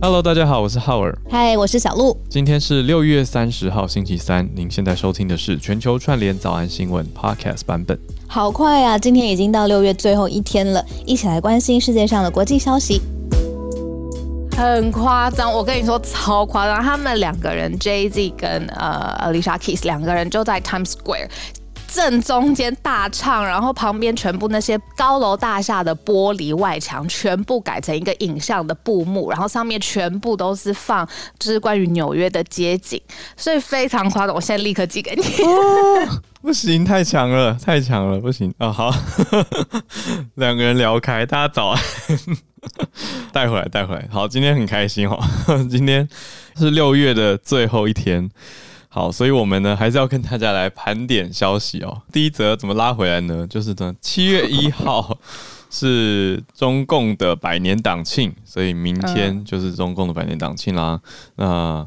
Hello，大家好，我是浩尔。嗨，我是小鹿。今天是六月三十号，星期三。您现在收听的是全球串联早安新闻 Podcast 版本。好快啊，今天已经到六月最后一天了，一起来关心世界上的国际消息。很夸张，我跟你说超夸张，他们两个人 Jay Z 跟呃 Alicia Keys 两个人就在 Times Square。正中间大唱，然后旁边全部那些高楼大厦的玻璃外墙全部改成一个影像的布幕，然后上面全部都是放就是关于纽约的街景，所以非常夸张。我现在立刻寄给你。哦，不行，太强了，太强了，不行啊！好，两个人聊开，大家早安，带回来，带回来。好，今天很开心哦，今天是六月的最后一天。好，所以我们呢还是要跟大家来盘点消息哦。第一则怎么拉回来呢？就是呢，七月一号是中共的百年党庆，所以明天就是中共的百年党庆啦。那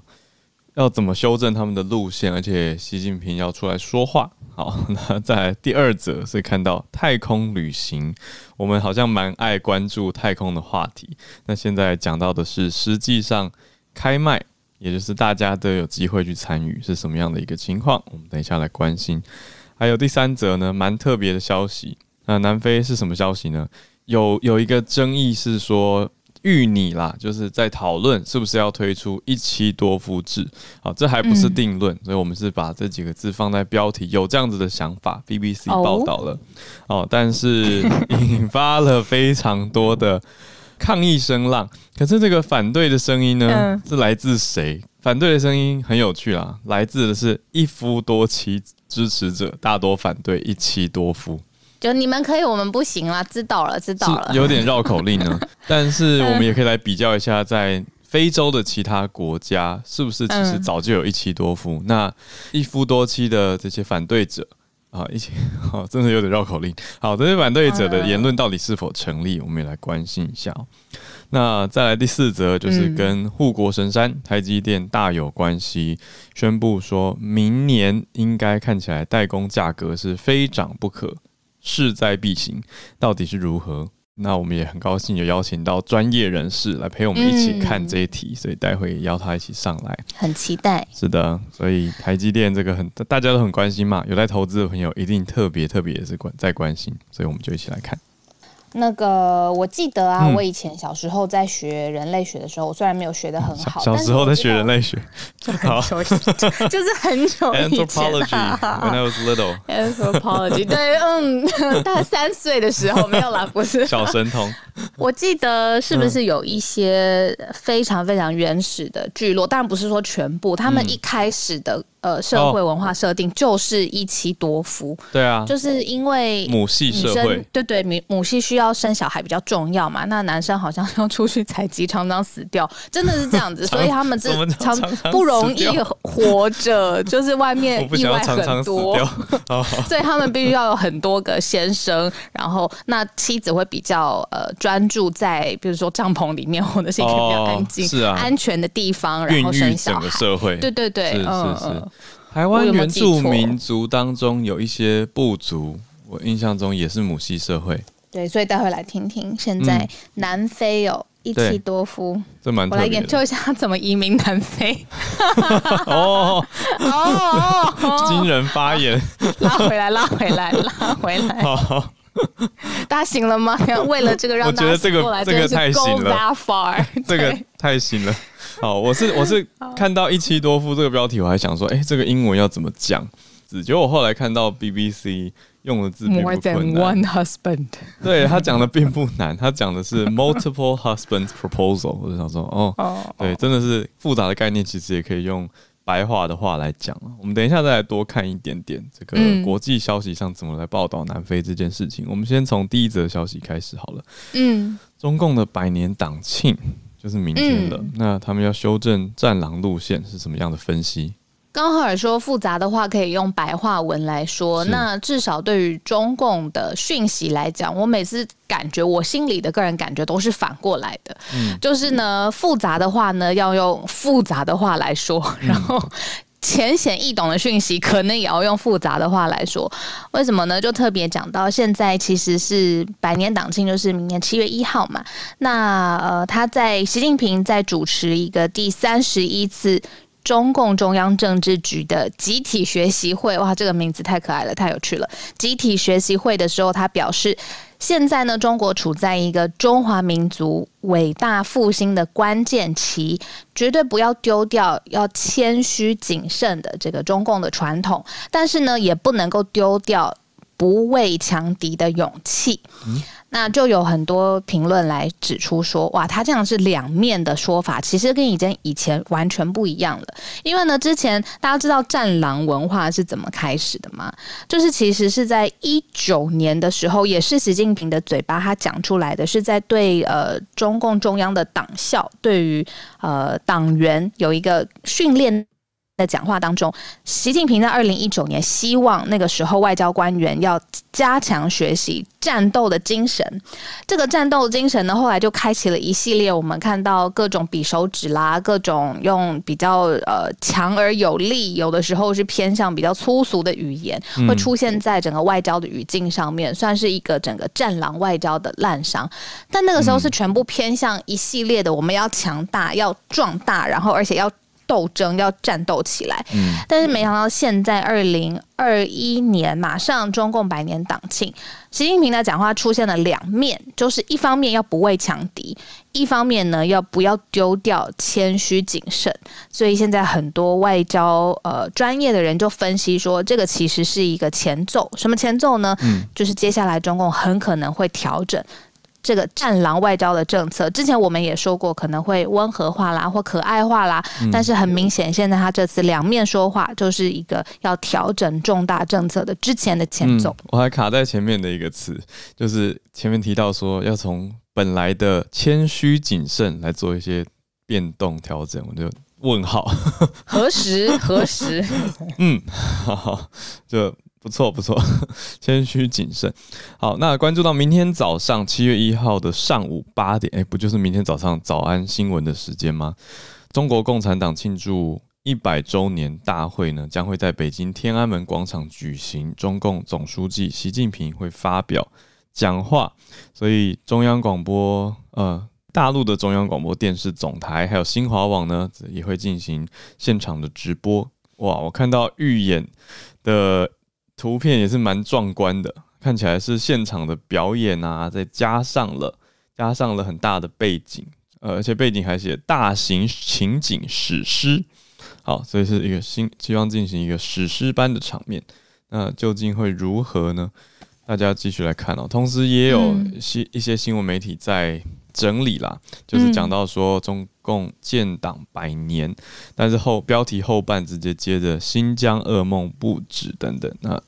要怎么修正他们的路线？而且习近平要出来说话。好，那再来第二则是看到太空旅行，我们好像蛮爱关注太空的话题。那现在讲到的是实际上开卖。也就是大家都有机会去参与，是什么样的一个情况？我们等一下来关心。还有第三则呢，蛮特别的消息。那南非是什么消息呢？有有一个争议是说，芋拟啦，就是在讨论是不是要推出一妻多夫制。好，这还不是定论，嗯，所以我们是把这几个字放在标题，有这样子的想法。BBC 报道了，哦，但是 引发了非常多的。抗议声浪，可是这个反对的声音呢，嗯、是来自谁？反对的声音很有趣啦，来自的是一夫多妻支持者，大多反对一妻多夫。就你们可以，我们不行啦，知道了，知道了。有点绕口令呢，但是我们也可以来比较一下，在非洲的其他国家，是不是其实早就有一妻多夫？嗯、那一夫多妻的这些反对者。啊，一起好，真的有点绕口令。好，这些反对者的言论到底是否成立？我们也来关心一下。那再来第四则，就是跟护国神山台积电大有关系，宣布说明年应该看起来代工价格是非涨不可，势在必行，到底是如何？那我们也很高兴有邀请到专业人士来陪我们一起看这一题，嗯、所以待会邀他一起上来，很期待。是的，所以台积电这个很大家都很关心嘛，有在投资的朋友一定特别特别也是关在关心，所以我们就一起来看。那个我记得啊，我以前小时候在学人类学的时候，我虽然没有学的很好，小时候在学人类学，就很久，就是很久以前啊。Anthropology，when I was little。Anthropology，对，嗯，大概三岁的时候没有啦，不是小神童。我记得是不是有一些非常非常原始的聚落？当然不是说全部，他们一开始的。呃，社会文化设定就是一妻多夫，对啊，就是因为母系社会，对对，母母系需要生小孩比较重要嘛。那男生好像要出去采集，常常死掉，真的是这样子，所以他们这常不容易活着，就是外面意外很多，所以他们必须要有很多个先生，然后那妻子会比较呃专注在比如说帐篷里面，或者是一个比较安静、是啊、安全的地方，然后生小孩。社会，对对对，是是是。台湾原住民族当中有一些部族，我印象中也是母系社会。对，所以待会来听听，现在南非有一妻多夫，这蛮。我来研究一下怎么移民南非。哦 哦哦！惊人发言，拉回来，拉回来，拉回来。好，大家醒了吗？为了这个让大家醒过来，这个太行了，这个太行了。好，我是我是看到一妻多夫这个标题，我还想说，哎、欸，这个英文要怎么讲？结果我后来看到 BBC 用的字并不困难。More than one husband。对，他讲的并不难，他讲的是 multiple husbands proposal。我就想说，哦，对，真的是复杂的概念，其实也可以用白话的话来讲。我们等一下再来多看一点点这个国际消息上怎么来报道南非这件事情。我们先从第一则消息开始好了。嗯，中共的百年党庆。就是明天了，嗯，那他们要修正战狼路线是什么样的分析？刚好说复杂的话可以用白话文来说，那至少对于中共的讯息来讲，我每次感觉我心里的个人感觉都是反过来的，嗯，就是呢复杂的话呢要用复杂的话来说，然后。浅显易懂的讯息，可能也要用复杂的话来说。为什么呢？就特别讲到现在，其实是百年党庆，就是明年七月一号嘛。那呃，他在习近平在主持一个第三十一次中共中央政治局的集体学习会，哇，这个名字太可爱了，太有趣了。集体学习会的时候，他表示。现在呢，中国处在一个中华民族伟大复兴的关键期，绝对不要丢掉要谦虚谨慎的这个中共的传统，但是呢，也不能够丢掉不畏强敌的勇气。嗯那就有很多评论来指出说，哇，他这样是两面的说法，其实跟以前以前完全不一样了。因为呢，之前大家知道战狼文化是怎么开始的吗？就是其实是在一九年的时候，也是习近平的嘴巴他讲出来的，是在对呃中共中央的党校，对于呃党员有一个训练。在讲话当中，习近平在二零一九年希望那个时候外交官员要加强学习战斗的精神。这个战斗精神呢，后来就开启了一系列我们看到各种比手指啦，各种用比较呃强而有力，有的时候是偏向比较粗俗的语言，会出现在整个外交的语境上面，算是一个整个战狼外交的滥觞。但那个时候是全部偏向一系列的，我们要强大，要壮大，然后而且要。斗争要战斗起来，嗯，但是没想到现在二零二一年马上中共百年党庆，习近平的讲话出现了两面，就是一方面要不畏强敌，一方面呢要不要丢掉谦虚谨慎。所以现在很多外交呃专业的人就分析说，这个其实是一个前奏，什么前奏呢？嗯，就是接下来中共很可能会调整。这个战狼外交的政策，之前我们也说过，可能会温和化啦，或可爱化啦。嗯、但是很明显，现在他这次两面说话，就是一个要调整重大政策的之前的前奏。嗯、我还卡在前面的一个词，就是前面提到说要从本来的谦虚谨慎来做一些变动调整，我就问号。何时？何时？嗯，好好就。不错不错，谦虚 谨慎。好，那关注到明天早上七月一号的上午八点，哎，不就是明天早上早安新闻的时间吗？中国共产党庆祝一百周年大会呢，将会在北京天安门广场举行。中共总书记习近平会发表讲话，所以中央广播、呃，大陆的中央广播电视总台还有新华网呢，也会进行现场的直播。哇，我看到预演的。图片也是蛮壮观的，看起来是现场的表演啊，再加上了加上了很大的背景，呃，而且背景还写大型情景史诗，好，所以是一个新希望进行一个史诗般的场面，那究竟会如何呢？大家继续来看哦。同时也有新一些新闻媒体在整理啦，就是讲到说中共建党百年，但是后标题后半直接接着新疆噩梦不止等等，那。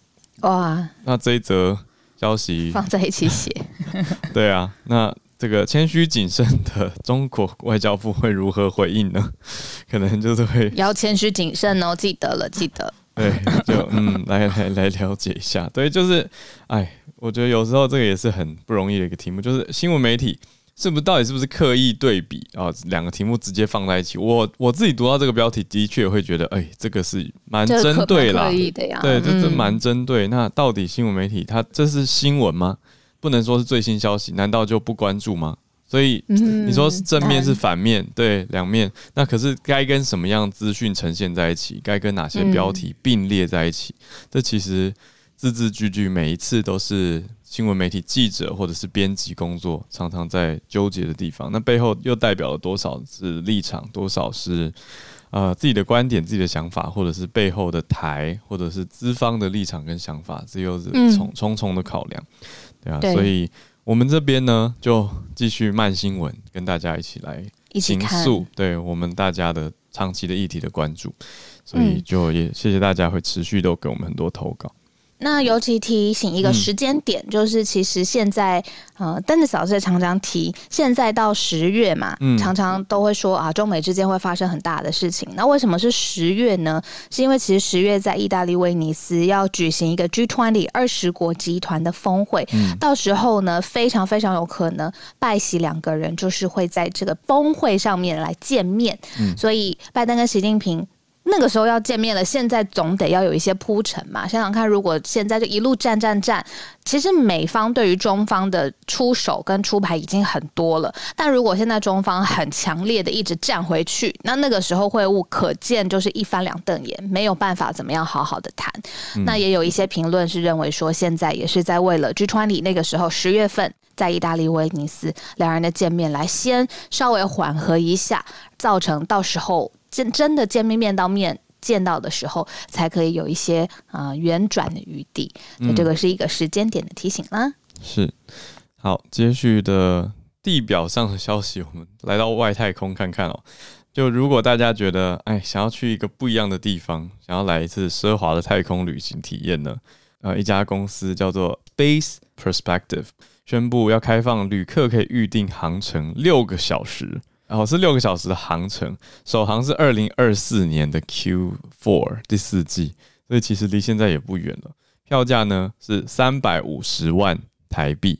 哇，那这一则消息放在一起写，对啊，那这个谦虚谨慎的中国外交部会如何回应呢？可能就是会要谦虚谨慎哦，记得了，记得。对，就嗯，来来来了解一下，对，就是，哎，我觉得有时候这个也是很不容易的一个题目，就是新闻媒体。是不是到底是不是刻意对比啊？两个题目直接放在一起，我我自己读到这个标题，的确会觉得，哎、欸，这个是蛮针对啦，对，这是蛮针对。那到底新闻媒体它这是新闻吗？不能说是最新消息，难道就不关注吗？所以你说是正面是反面，对，两面。那可是该跟什么样资讯呈现在一起？该跟哪些标题并列在一起？这其实字字句句每一次都是。新闻媒体记者或者是编辑工作，常常在纠结的地方，那背后又代表了多少是立场，多少是呃自己的观点、自己的想法，或者是背后的台，或者是资方的立场跟想法，这又是重重重的考量，对啊，所以我们这边呢，就继续慢新闻，跟大家一起来倾诉，对我们大家的长期的议题的关注，所以就也谢谢大家会持续都给我们很多投稿。那尤其提醒一个时间点，嗯、就是其实现在，呃，邓子老师常常提，现在到十月嘛，嗯、常常都会说啊，中美之间会发生很大的事情。那为什么是十月呢？是因为其实十月在意大利威尼斯要举行一个 G20 二十国集团的峰会，嗯、到时候呢，非常非常有可能拜习两个人就是会在这个峰会上面来见面。嗯、所以拜登跟习近平。那个时候要见面了，现在总得要有一些铺陈嘛。想想看，如果现在就一路战战战，其实美方对于中方的出手跟出牌已经很多了。但如果现在中方很强烈的一直站回去，那那个时候会晤可见就是一翻两瞪眼，没有办法怎么样好好的谈。嗯、那也有一些评论是认为说，现在也是在为了 G20 那个时候十月份在意大利威尼斯两人的见面来先稍微缓和一下，造成到时候。真真的见面面到面见到的时候，才可以有一些啊圆转的余地。那这个是一个时间点的提醒啦。是，好，接续的地表上的消息，我们来到外太空看看哦。就如果大家觉得哎，想要去一个不一样的地方，想要来一次奢华的太空旅行体验呢？呃，一家公司叫做 Space Perspective 宣布要开放旅客可以预定航程六个小时。然后是六个小时的航程，首航是二零二四年的 Q4 第四季，所以其实离现在也不远了。票价呢是三百五十万台币。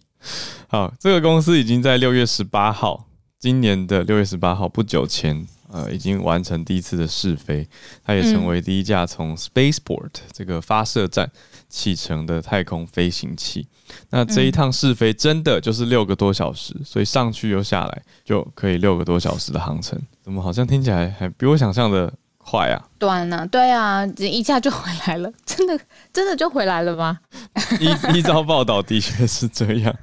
好，这个公司已经在六月十八号，今年的六月十八号不久前，呃，已经完成第一次的试飞，它也成为第一架从 Spaceport 这个发射站启程的太空飞行器。那这一趟试飞真的就是六个多小时，所以上去又下来就可以六个多小时的航程，怎么好像听起来还比我想象的快啊？短啊，对啊，一下就回来了，真的真的就回来了吗？依依照报道的确是这样，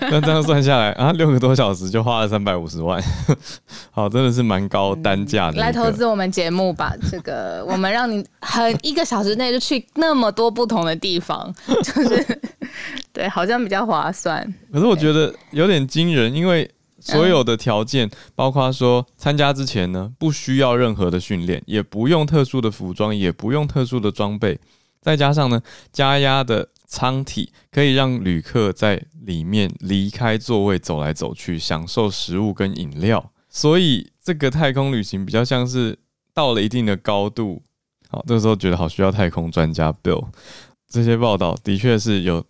那这样算下来啊，六个多小时就花了三百五十万，好，真的是蛮高单价的。来投资我们节目吧，这个我们让你很一个小时内就去那么多不同的地方，就是。对，好像比较划算。可是我觉得有点惊人，因为所有的条件，包括说参加之前呢，不需要任何的训练，也不用特殊的服装，也不用特殊的装备，再加上呢，加压的舱体可以让旅客在里面离开座位走来走去，享受食物跟饮料。所以这个太空旅行比较像是到了一定的高度，好，这个时候觉得好需要太空专家 Bill。这些报道的确是有。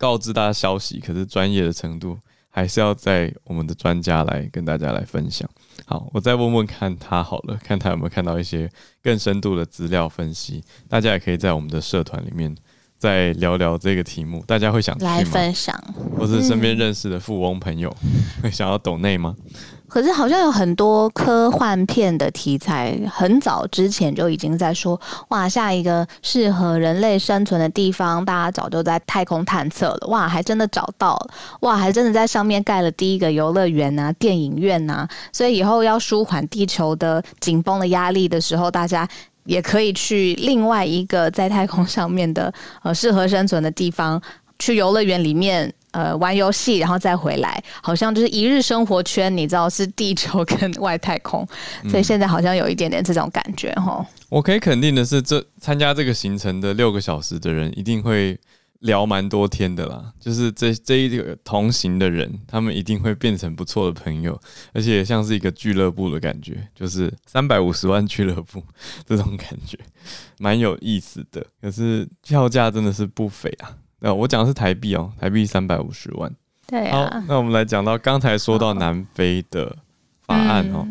告知大家消息，可是专业的程度还是要在我们的专家来跟大家来分享。好，我再问问看他好了，看他有没有看到一些更深度的资料分析。大家也可以在我们的社团里面再聊聊这个题目。大家会想？来分享，或是身边认识的富翁朋友会想要懂内吗？可是好像有很多科幻片的题材，很早之前就已经在说，哇，下一个适合人类生存的地方，大家早就在太空探测了，哇，还真的找到了，哇，还真的在上面盖了第一个游乐园啊、电影院啊，所以以后要舒缓地球的紧绷的压力的时候，大家也可以去另外一个在太空上面的呃适合生存的地方，去游乐园里面。呃，玩游戏然后再回来，好像就是一日生活圈，你知道是地球跟外太空，所以现在好像有一点点这种感觉哈、嗯。我可以肯定的是，这参加这个行程的六个小时的人，一定会聊蛮多天的啦。就是这这一个同行的人，他们一定会变成不错的朋友，而且像是一个俱乐部的感觉，就是三百五十万俱乐部这种感觉，蛮有意思的。可是票价真的是不菲啊。那、哦、我讲的是台币哦，台币三百五十万。对啊。好，那我们来讲到刚才说到南非的法案哦，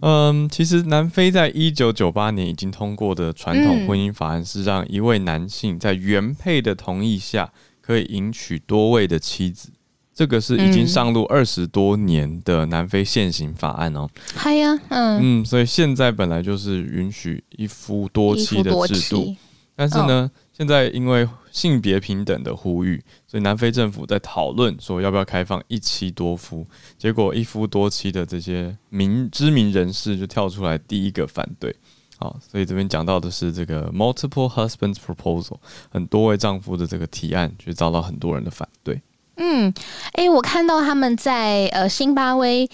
嗯，其实南非在一九九八年已经通过的传统婚姻法案是让一位男性在原配的同意下可以迎娶多位的妻子，这个是已经上路二十多年的南非现行法案哦。嗨呀，嗯嗯，所以现在本来就是允许一夫多妻的制度，但是呢。哦现在因为性别平等的呼吁，所以南非政府在讨论说要不要开放一妻多夫。结果一夫多妻的这些名知名人士就跳出来第一个反对。好，所以这边讲到的是这个 multiple husbands proposal，很多位丈夫的这个提案，就遭到很多人的反对。嗯，哎、欸，我看到他们在呃辛巴威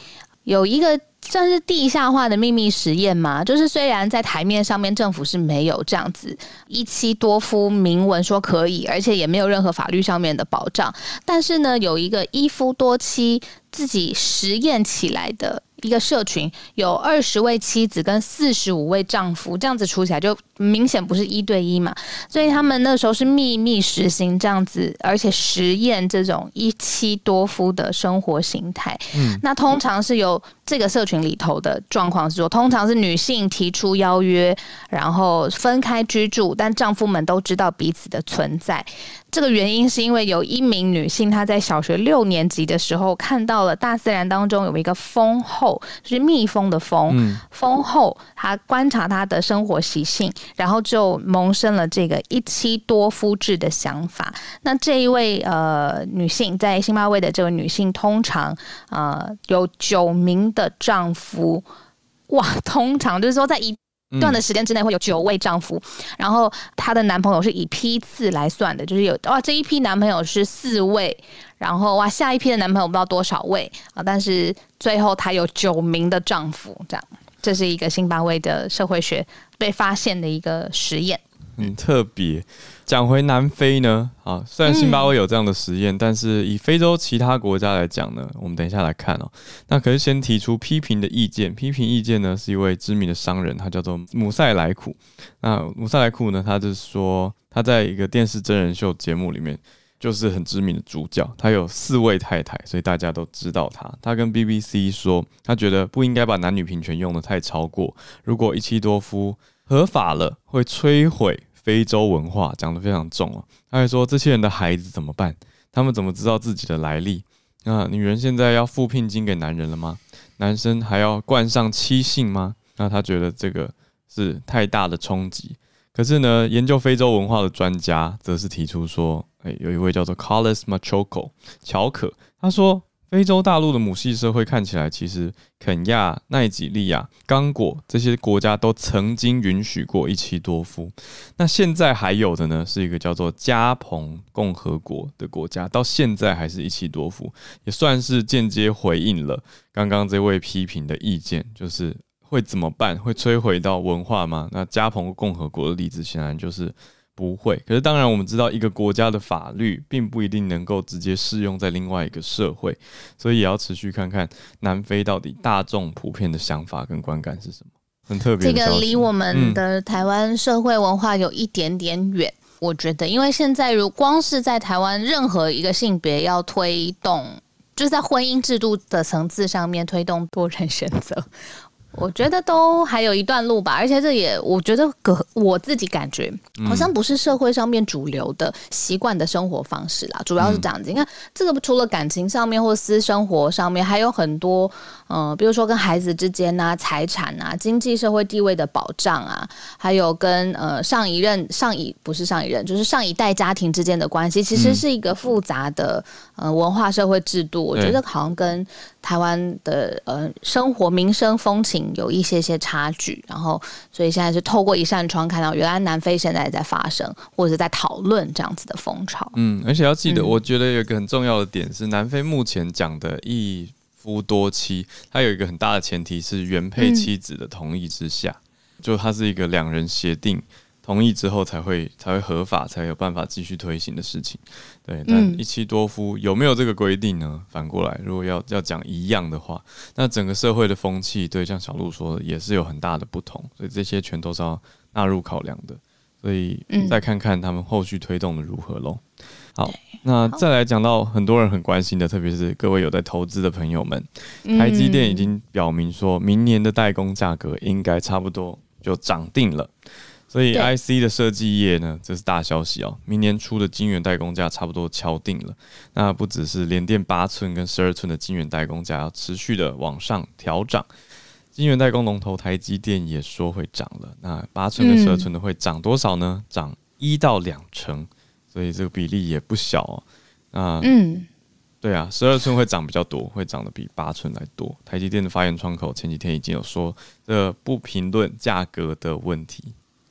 有一个。算是地下化的秘密实验吗？就是虽然在台面上面政府是没有这样子一妻多夫明文说可以，而且也没有任何法律上面的保障，但是呢，有一个一夫多妻自己实验起来的。一个社群有二十位妻子跟四十五位丈夫，这样子处起来就明显不是一对一嘛，所以他们那时候是秘密实行这样子，而且实验这种一妻多夫的生活形态。嗯，那通常是由这个社群里头的状况是说，通常是女性提出邀约，然后分开居住，但丈夫们都知道彼此的存在。这个原因是因为有一名女性，她在小学六年级的时候看到了大自然当中有一个蜂后，就是蜜蜂的蜂，蜂后，她观察她的生活习性，然后就萌生了这个一妻多夫制的想法。那这一位呃女性在辛巴威的这位女性，通常呃有九名的丈夫，哇，通常就是说在一。段的时间之内会有九位丈夫，然后她的男朋友是以批次来算的，就是有哇这一批男朋友是四位，然后哇下一批的男朋友不知道多少位啊，但是最后她有九名的丈夫，这样，这是一个新八位的社会学被发现的一个实验，很特别。讲回南非呢，啊，虽然辛巴威有这样的实验，嗯，但是以非洲其他国家来讲呢，我们等一下来看哦。那可是先提出批评的意见，批评意见呢是一位知名的商人，他叫做姆塞莱库。那姆塞莱库呢，他就是说他在一个电视真人秀节目里面就是很知名的主角，他有四位太太，所以大家都知道他。他跟 BBC 说，他觉得不应该把男女平权用得太超过，如果一妻多夫合法了，会摧毁。非洲文化讲得非常重哦，他还说这些人的孩子怎么办？他们怎么知道自己的来历？那女人现在要付聘金给男人了吗？男生还要冠上妻姓吗？那他觉得这个是太大的冲击。可是呢，研究非洲文化的专家则是提出说，诶，有一位叫做 Carlos Machoko 乔可，他说。非洲大陆的母系社会看起来，其实肯亚、奈及利亚、刚果这些国家都曾经允许过一妻多夫。那现在还有的呢，是一个叫做加蓬共和国的国家，到现在还是一妻多夫，也算是间接回应了刚刚这位批评的意见，就是会怎么办？会摧毁到文化吗？那加蓬共和国的例子显然就是。不会，可是当然，我们知道一个国家的法律并不一定能够直接适用在另外一个社会，所以也要持续看看南非到底大众普遍的想法跟观感是什么。很特别，这个离我们的台湾社会文化有一点点远，嗯，我觉得，因为现在如光是在台湾任何一个性别要推动，就是在婚姻制度的层次上面推动多人选择。我觉得都还有一段路吧，而且这也我觉得个我自己感觉好像不是社会上面主流的习惯的生活方式啦，主要是这样子。你看这个除了感情上面或私生活上面，还有很多嗯、呃，比如说跟孩子之间啊、财产啊、经济社会地位的保障啊，还有跟呃上一任、上一不是上一任，就是上一代家庭之间的关系，其实是一个复杂的呃文化社会制度。我觉得好像跟台湾的呃生活民生风情有一些些差距，然后所以现在是透过一扇窗看到，原来南非现在也在发生或者是在讨论这样子的风潮。嗯，而且要记得，我觉得有一个很重要的点是，南非目前讲的一夫多妻，它有一个很大的前提是原配妻子的同意之下，就它是一个两人协定。同意之后才会才会合法，才有办法继续推行的事情。对，但一妻多夫有没有这个规定呢？反过来，如果要要讲一样的话，那整个社会的风气，对，像小鹿说的，也是有很大的不同。所以这些全都是要纳入考量的。所以再看看他们后续推动的如何喽。好，那再来讲到很多人很关心的，特别是各位有在投资的朋友们，台积电已经表明说，明年的代工价格应该差不多就涨定了。所以 IC 的设计业呢，这是大消息哦。明年初的晶圆代工价差不多敲定了。那不只是联电八寸跟十二寸的晶圆代工价要持续的往上调涨，晶圆代工龙头台积电也说会涨了。那八寸跟十二寸的会涨多少呢？涨一到两成，所以这个比例也不小啊。那嗯，对啊，十二寸会涨比较多，会涨得比八寸来多。台积电的发言窗口前几天已经有说，这不评论价格的问题。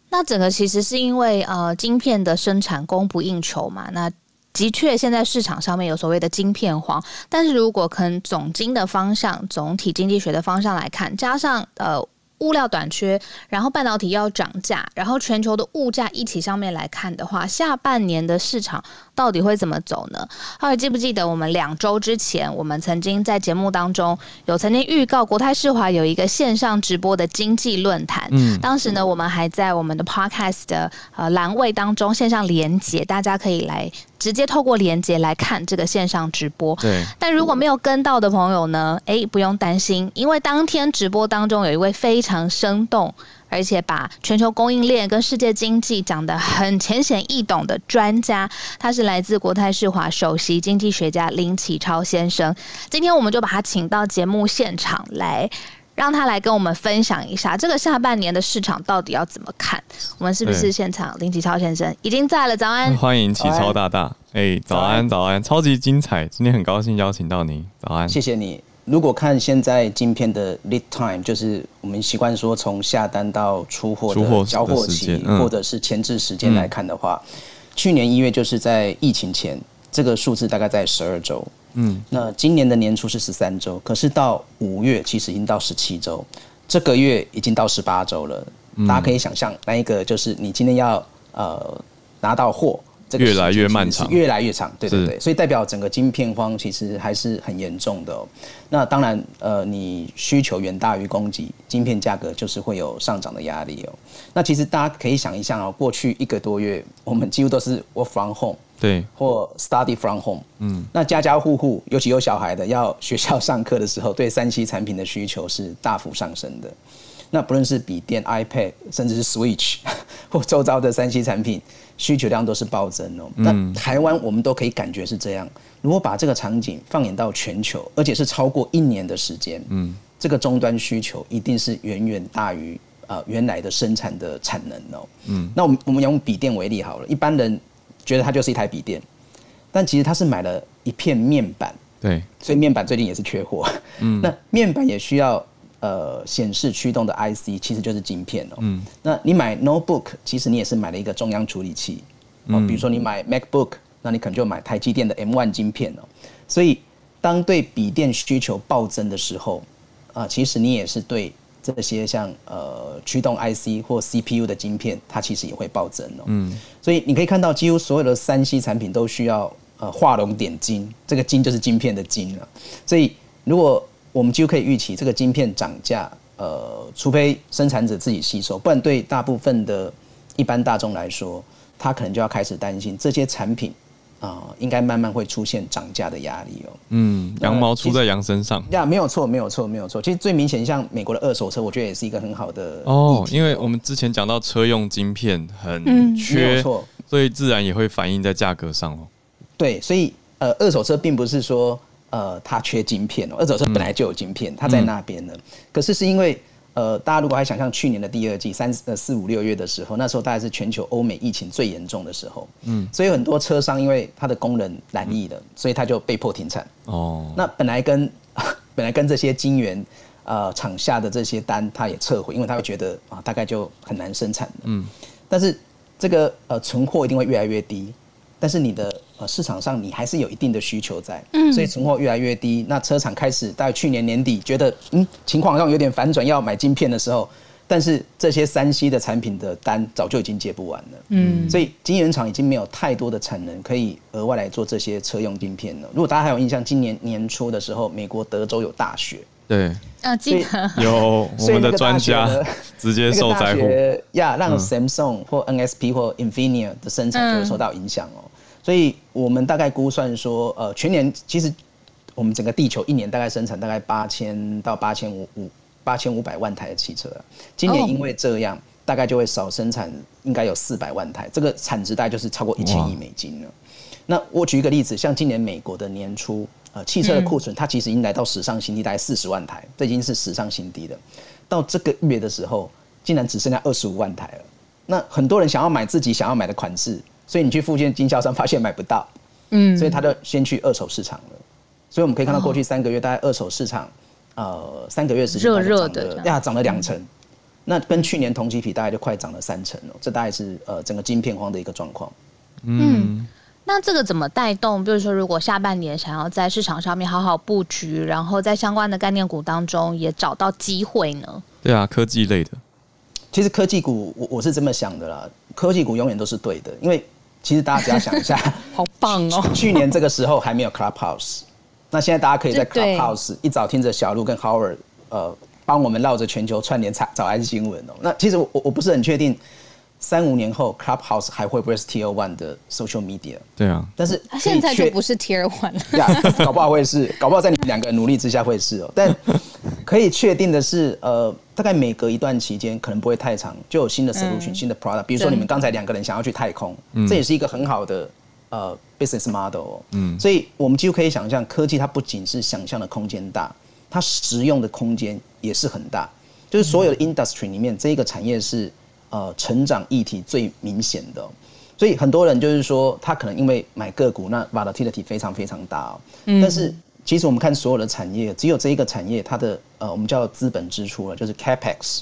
那整个其实是因为呃，晶片的生产供不应求嘛。那的确现在市场上面有所谓的晶片荒，但是如果从总经的方向、总体经济学的方向来看，加上呃物料短缺，然后半导体要涨价，然后全球的物价一起上面来看的话，下半年的市场到底会怎么走呢？还有记不记得我们两周之前，我们曾经在节目当中有曾经预告国泰世华有一个线上直播的经济论坛，嗯，当时呢我们还在我们的 podcast 的呃栏位当中线上连接，大家可以来直接透过连接来看这个线上直播。对，但如果没有跟到的朋友呢，哎，不用担心，因为当天直播当中有一位非常生动，而且把全球供应链跟世界经济讲得很浅显易懂的专家，他是来自国泰世华首席经济学家林启超先生。今天我们就把他请到节目现场来，让他来跟我们分享一下这个下半年的市场到底要怎么看。我们是不是现场林启超先生已经在了？早安，欢迎启超大大。哎，早安，早安，超级精彩！今天很高兴邀请到您。早安，谢谢你。如果看现在晶片的 lead time，就是我们习惯说从下单到出货的交货期，或者是前置时间来看的话，嗯、去年一月就是在疫情前，这个数字大概在十二周。嗯，那今年的年初是十三周，可是到五月其实已经到十七周，这个月已经到十八周了。大家可以想象，那一个就是你今天要呃拿到货。这个越来越漫长，越来越长，对对对，所以代表整个晶片荒其实还是很严重的哦。那当然，呃，你需求远大于供给，晶片价格就是会有上涨的压力哦。那其实大家可以想一下哦，过去一个多月，我们几乎都是 work from home，对，或 study from home，嗯，那家家户户，尤其有小孩的，要学校上课的时候，对三 C 产品的需求是大幅上升的。那不论是笔电、iPad，甚至是 Switch 或周遭的三 C 产品，需求量都是暴增哦。那台湾我们都可以感觉是这样。如果把这个场景放眼到全球，而且是超过一年的时间，嗯，这个终端需求一定是远远大于呃原来的生产的产能哦。嗯，那我们我们用笔电为例好了，一般人觉得它就是一台笔电，但其实它是买了一片面板，对，所以面板最近也是缺货。嗯，那面板也需要。呃，显示驱动的 IC 其实就是晶片哦。嗯，那你买 notebook，其实你也是买了一个中央处理器。哦，比如说你买 MacBook，那你可能就买台积电的 M1 晶片哦。所以，当对笔电需求暴增的时候，啊，其实你也是对这些像呃驱动 IC 或 CPU 的晶片，它其实也会暴增哦。嗯，所以你可以看到，几乎所有的三 C 产品都需要呃画龙点睛，这个晶就是晶片的晶了。所以，如果我们就可以预期这个晶片涨价，呃，除非生产者自己吸收，不然对大部分的一般大众来说，他可能就要开始担心这些产品啊、呃，应该慢慢会出现涨价的压力哦。嗯，羊毛出在羊身上。呀，没有错，没有错，没有错。其实最明显，像美国的二手车，我觉得也是一个很好的哦，因为我们之前讲到车用晶片很缺，嗯、所以自然也会反映在价格上哦。对，所以呃，二手车并不是说。呃，它缺晶片哦，二手车本来就有晶片，它在那边呢。可是是因为呃，大家如果还想象去年的第二季三呃四五六月的时候，那时候大概是全球欧美疫情最严重的时候，嗯，所以很多车商因为他的工人染疫了，所以他就被迫停产。哦，那本来跟 本来跟这些晶圆呃厂下的这些单，他也撤回，因为他会觉得啊，大概就很难生产了。嗯，但是这个呃存货一定会越来越低。但是你的呃市场上你还是有一定的需求在，嗯，所以存货越来越低。那车厂开始在去年年底觉得嗯情况上有点反转，要买晶片的时候，但是这些三 C 的产品的单早就已经接不完了，嗯，所以晶圆厂已经没有太多的产能可以额外来做这些车用晶片了。如果大家还有印象，今年年初的时候，美国德州有大雪，对，啊记得。有我们的专家 直接受灾户。呀，让 Samsung 或 NSP 或 Infinia 的生产就会受到影响哦。所以我们大概估算说，呃，全年其实我们整个地球一年大概生产大概八千到八千五五八千五百万台的汽车，今年因为这样，大概就会少生产，应该有四百万台，这个产值大概就是超过一千亿美金了。那我举一个例子，像今年美国的年初，呃，汽车的库存它其实已经来到史上新低，大概四十万台，这已经是史上新低了。到这个月的时候，竟然只剩下二十五万台了。那很多人想要买自己想要买的款式。所以你去附近经销商发现买不到，嗯，所以他就先去二手市场了。所以我们可以看到过去三个月，大概二手市场，呃，三个月时间热热的呀，涨了两成。那跟去年同期比，大概就快涨了三成了。这大概是呃整个晶片荒的一个状况。嗯，那这个怎么带动？比如说，如果下半年想要在市场上面好好布局，然后在相关的概念股当中也找到机会呢？对啊，科技类的。其实科技股，我我是这么想的啦，科技股永远都是对的，因为其实大家只要想一下，好棒哦！去年这个时候还没有 Clubhouse，那现在大家可以在 Clubhouse 一早听着小鹿跟 Howard 呃帮我们绕着全球串联早早安新闻哦。那其实我我不是很确定。三五年后，Clubhouse 还会不会是 Tier One 的 Social Media？对啊，但是它现在就不是 Tier One 了。呀，搞不好会是，搞不好在你们两个人努力之下会是哦。但可以确定的是，呃，大概每隔一段期间，可能不会太长，就有新的 solution、嗯、新的 product。比如说你们刚才两个人想要去太空，嗯、这也是一个很好的呃 business model、哦。嗯，所以我们几乎可以想象，科技它不仅是想象的空间大，它实用的空间也是很大。就是所有的 industry 里面，这一个产业是。呃，成长议题最明显的，所以很多人就是说，他可能因为买个股，那 volatility 非常非常大哦。嗯。但是其实我们看所有的产业，只有这一个产业，它的呃，我们叫资本支出了，就是 capex，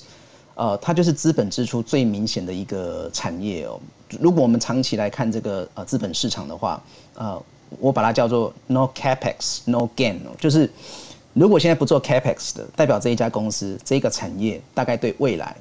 呃，它就是资本支出最明显的一个产业哦。如果我们长期来看这个呃资本市场的话，呃，我把它叫做 no capex no gain，就是如果现在不做 capex 的，代表这一家公司这一个产业大概对未来。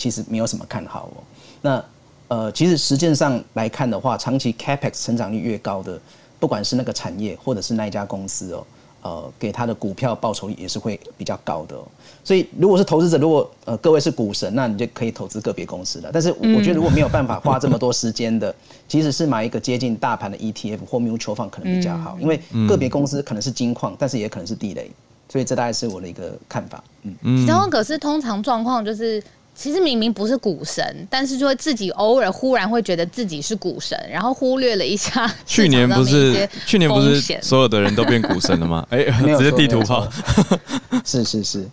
其实没有什么看好哦。那呃，其实实践上来看的话，长期 capex 成长率越高的，不管是那个产业或者是那一家公司哦，呃，给他的股票报酬率也是会比较高的。哦所以，如果是投资者，如果呃各位是股神，那你就可以投资个别公司了。但是，我觉得如果没有办法花这么多时间的，其实是买一个接近大盘的 ETF 或 mutual fund 可能比较好，因为个别公司可能是金矿，但是也可能是地雷。所以，这大概是我的一个看法。嗯嗯。然后，可是通常状况就是。其实明明不是股神，但是就会自己偶尔忽然会觉得自己是股神，然后忽略了一下。去年不是去年不是所有的人都变股神了吗？哎，直接地图炮。是是是，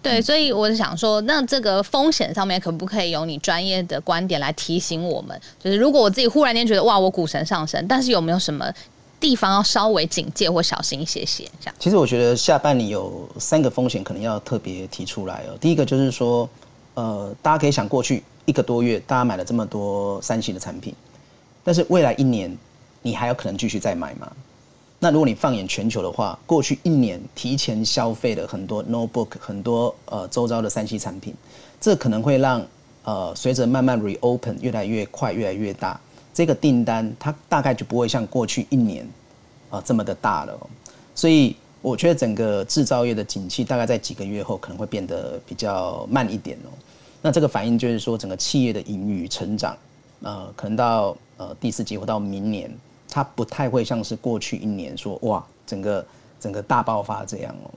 对，所以我是想说，那这个风险上面可不可以有你专业的观点来提醒我们？就是如果我自己忽然间觉得哇，我股神上升，但是有没有什么地方要稍微警戒或小心一些些？这样。其实我觉得下半年有三个风险可能要特别提出来哦。第一个就是说。呃，大家可以想，过去一个多月，大家买了这么多三星的产品，但是未来一年，你还有可能继续再买吗？那如果你放眼全球的话，过去一年提前消费了很多 notebook，很多呃周遭的三星产品，这可能会让呃随着慢慢 reopen 越来越快，越来越大，这个订单它大概就不会像过去一年啊、呃、这么的大了，所以。我觉得整个制造业的景气大概在几个月后可能会变得比较慢一点哦。那这个反应就是说，整个企业的盈余成长，呃，可能到呃第四季或到明年，它不太会像是过去一年说哇，整个整个大爆发这样哦。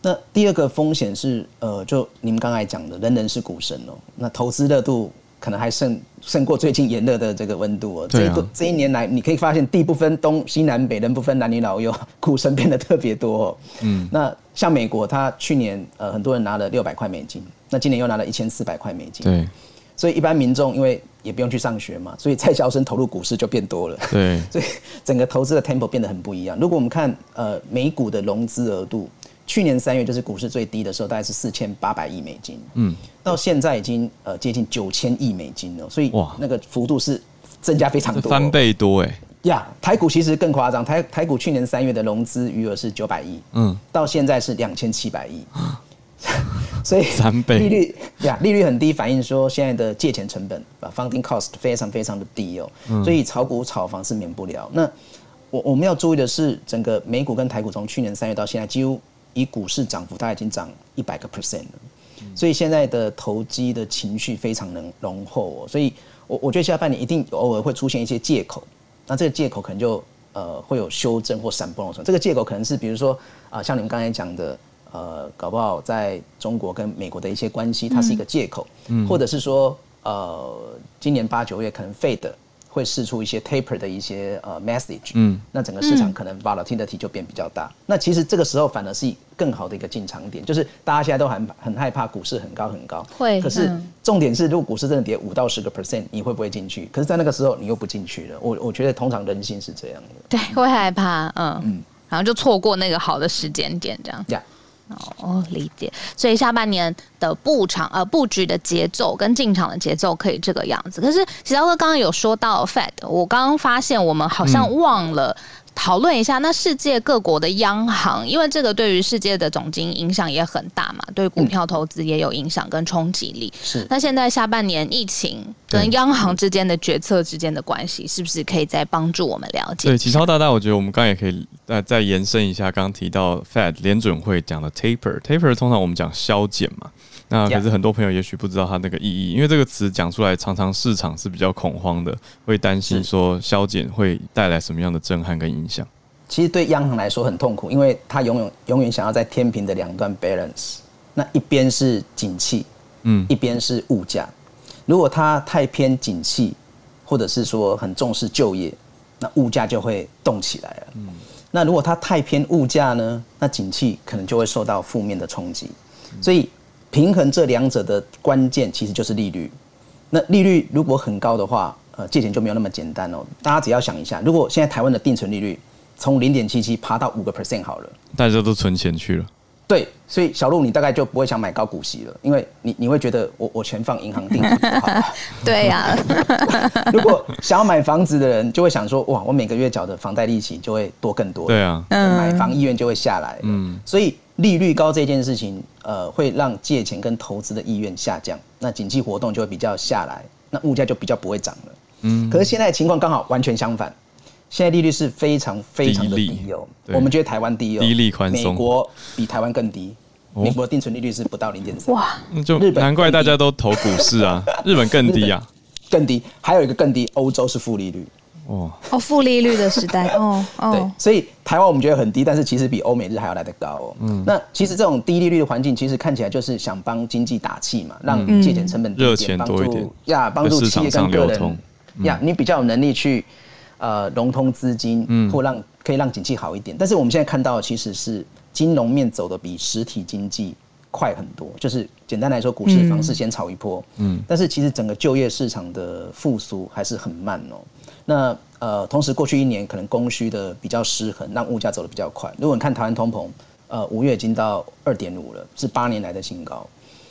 那第二个风险是呃，就你们刚才讲的，人人是股神哦。那投资热度。可能还胜胜过最近炎热的这个温度哦。这一这一年来，你可以发现地不分东西南北，人不分男女老幼，股神变得特别多哦。嗯，那像美国，他去年呃很多人拿了六百块美金，那今年又拿了一千四百块美金。对，所以一般民众因为也不用去上学嘛，所以在校生投入股市就变多了。对，所以整个投资的 tempo 变得很不一样。如果我们看呃美股的融资额度。去年三月就是股市最低的时候，大概是四千八百亿美金。嗯，到现在已经呃接近九千亿美金了，所以哇，那个幅度是增加非常多，翻倍多哎。呀，台股其实更夸张，台台股去年三月的融资余额是九百亿，嗯，到现在是两千七百亿，所以三倍利率呀，利率很低，反映说现在的借钱成本啊，funding cost 非常非常的低哦，所以炒股炒房是免不了。那我我们要注意的是，整个美股跟台股从去年三月到现在几乎。以股市涨幅，它已经涨一百个 percent 了，所以现在的投机的情绪非常能浓厚哦，所以我我觉得下半年一定偶尔会出现一些借口，那这个借口可能就呃会有修正或闪崩的时候，这个借口可能是比如说啊，像你们刚才讲的，呃，搞不好在中国跟美国的一些关系，它是一个借口，或者是说呃，今年八九月可能 Fed 会试出一些 taper 的一些呃 message，嗯，那整个市场可能 volatility 就变比较大。那其实这个时候反而是更好的一个进场点，就是大家现在都很很害怕股市很高很高，会。可是重点是，如果股市真的跌五到十个 percent，你会不会进去？可是，在那个时候你又不进去了。我我觉得通常人性是这样的，对，会害怕，嗯嗯，然后就错过那个好的时间点，这样。Yeah. 哦，理解。所以下半年的布场呃布局的节奏跟进场的节奏可以这个样子。可是齐高哥刚刚有说到 Fed，我刚刚发现我们好像忘了讨论一下，那世界各国的央行，因为这个对于世界的总经影响也很大嘛，对股票投资也有影响跟冲击力。是，那现在下半年疫情跟央行之间的决策之间的关系，是不是可以再帮助我们了解？对，启超大大，我觉得我们刚刚也可以再再延伸一下，刚刚提到 Fed 联准会讲的 taper，taper 通常我们讲削减嘛。那可是很多朋友也许不知道它那个意义，因为这个词讲出来，常常市场是比较恐慌的，会担心说削减会带来什么样的震撼跟影响。其实对央行来说很痛苦，因为它永远永远想要在天平的两端 balance，那一边是景气，嗯，一边是物价。如果它太偏景气，或者是说很重视就业，那物价就会动起来了。嗯，那如果它太偏物价呢，那景气可能就会受到负面的冲击，所以。平衡这两者的关键其实就是利率。那利率如果很高的话，呃，借钱就没有那么简单哦。大家只要想一下，如果现在台湾的定存利率从零点七七爬到五个 percent 好了，大家都存钱去了。对，所以小路你大概就不会想买高股息了，因为你你会觉得我我全放银行定存就好了。对呀、啊。如果想要买房子的人就会想说，哇，我每个月缴的房贷利息就会多更多。对啊。买房意愿就会下来。嗯。所以。利率高这件事情，呃，会让借钱跟投资的意愿下降，那经济活动就会比较下来，那物价就比较不会涨了。嗯，可是现在的情况刚好完全相反，现在利率是非常非常的低哦。我们觉得台湾低哦，低利宽松，美国比台湾更低，美国定存利率是不到零点三。哇，那就难怪大家都投股市啊，日本更低啊，更低，还有一个更低，欧洲是负利率。哦，哦，负利率的时代，哦，哦，对，所以台湾我们觉得很低，但是其实比欧美日还要来得高哦。嗯，那其实这种低利率的环境，其实看起来就是想帮经济打气嘛，让借钱成本低一点，帮助呀，帮助企业跟个人呀，你比较有能力去呃融通资金，嗯。或让可以让景气好一点。但是我们现在看到，其实是金融面走的比实体经济快很多，就是简单来说，股市房市先炒一波，嗯，但是其实整个就业市场的复苏还是很慢哦。那呃，同时过去一年可能供需的比较失衡，让物价走得比较快。如果你看台湾通膨，呃，五月已经到二点五了，是八年来的新高。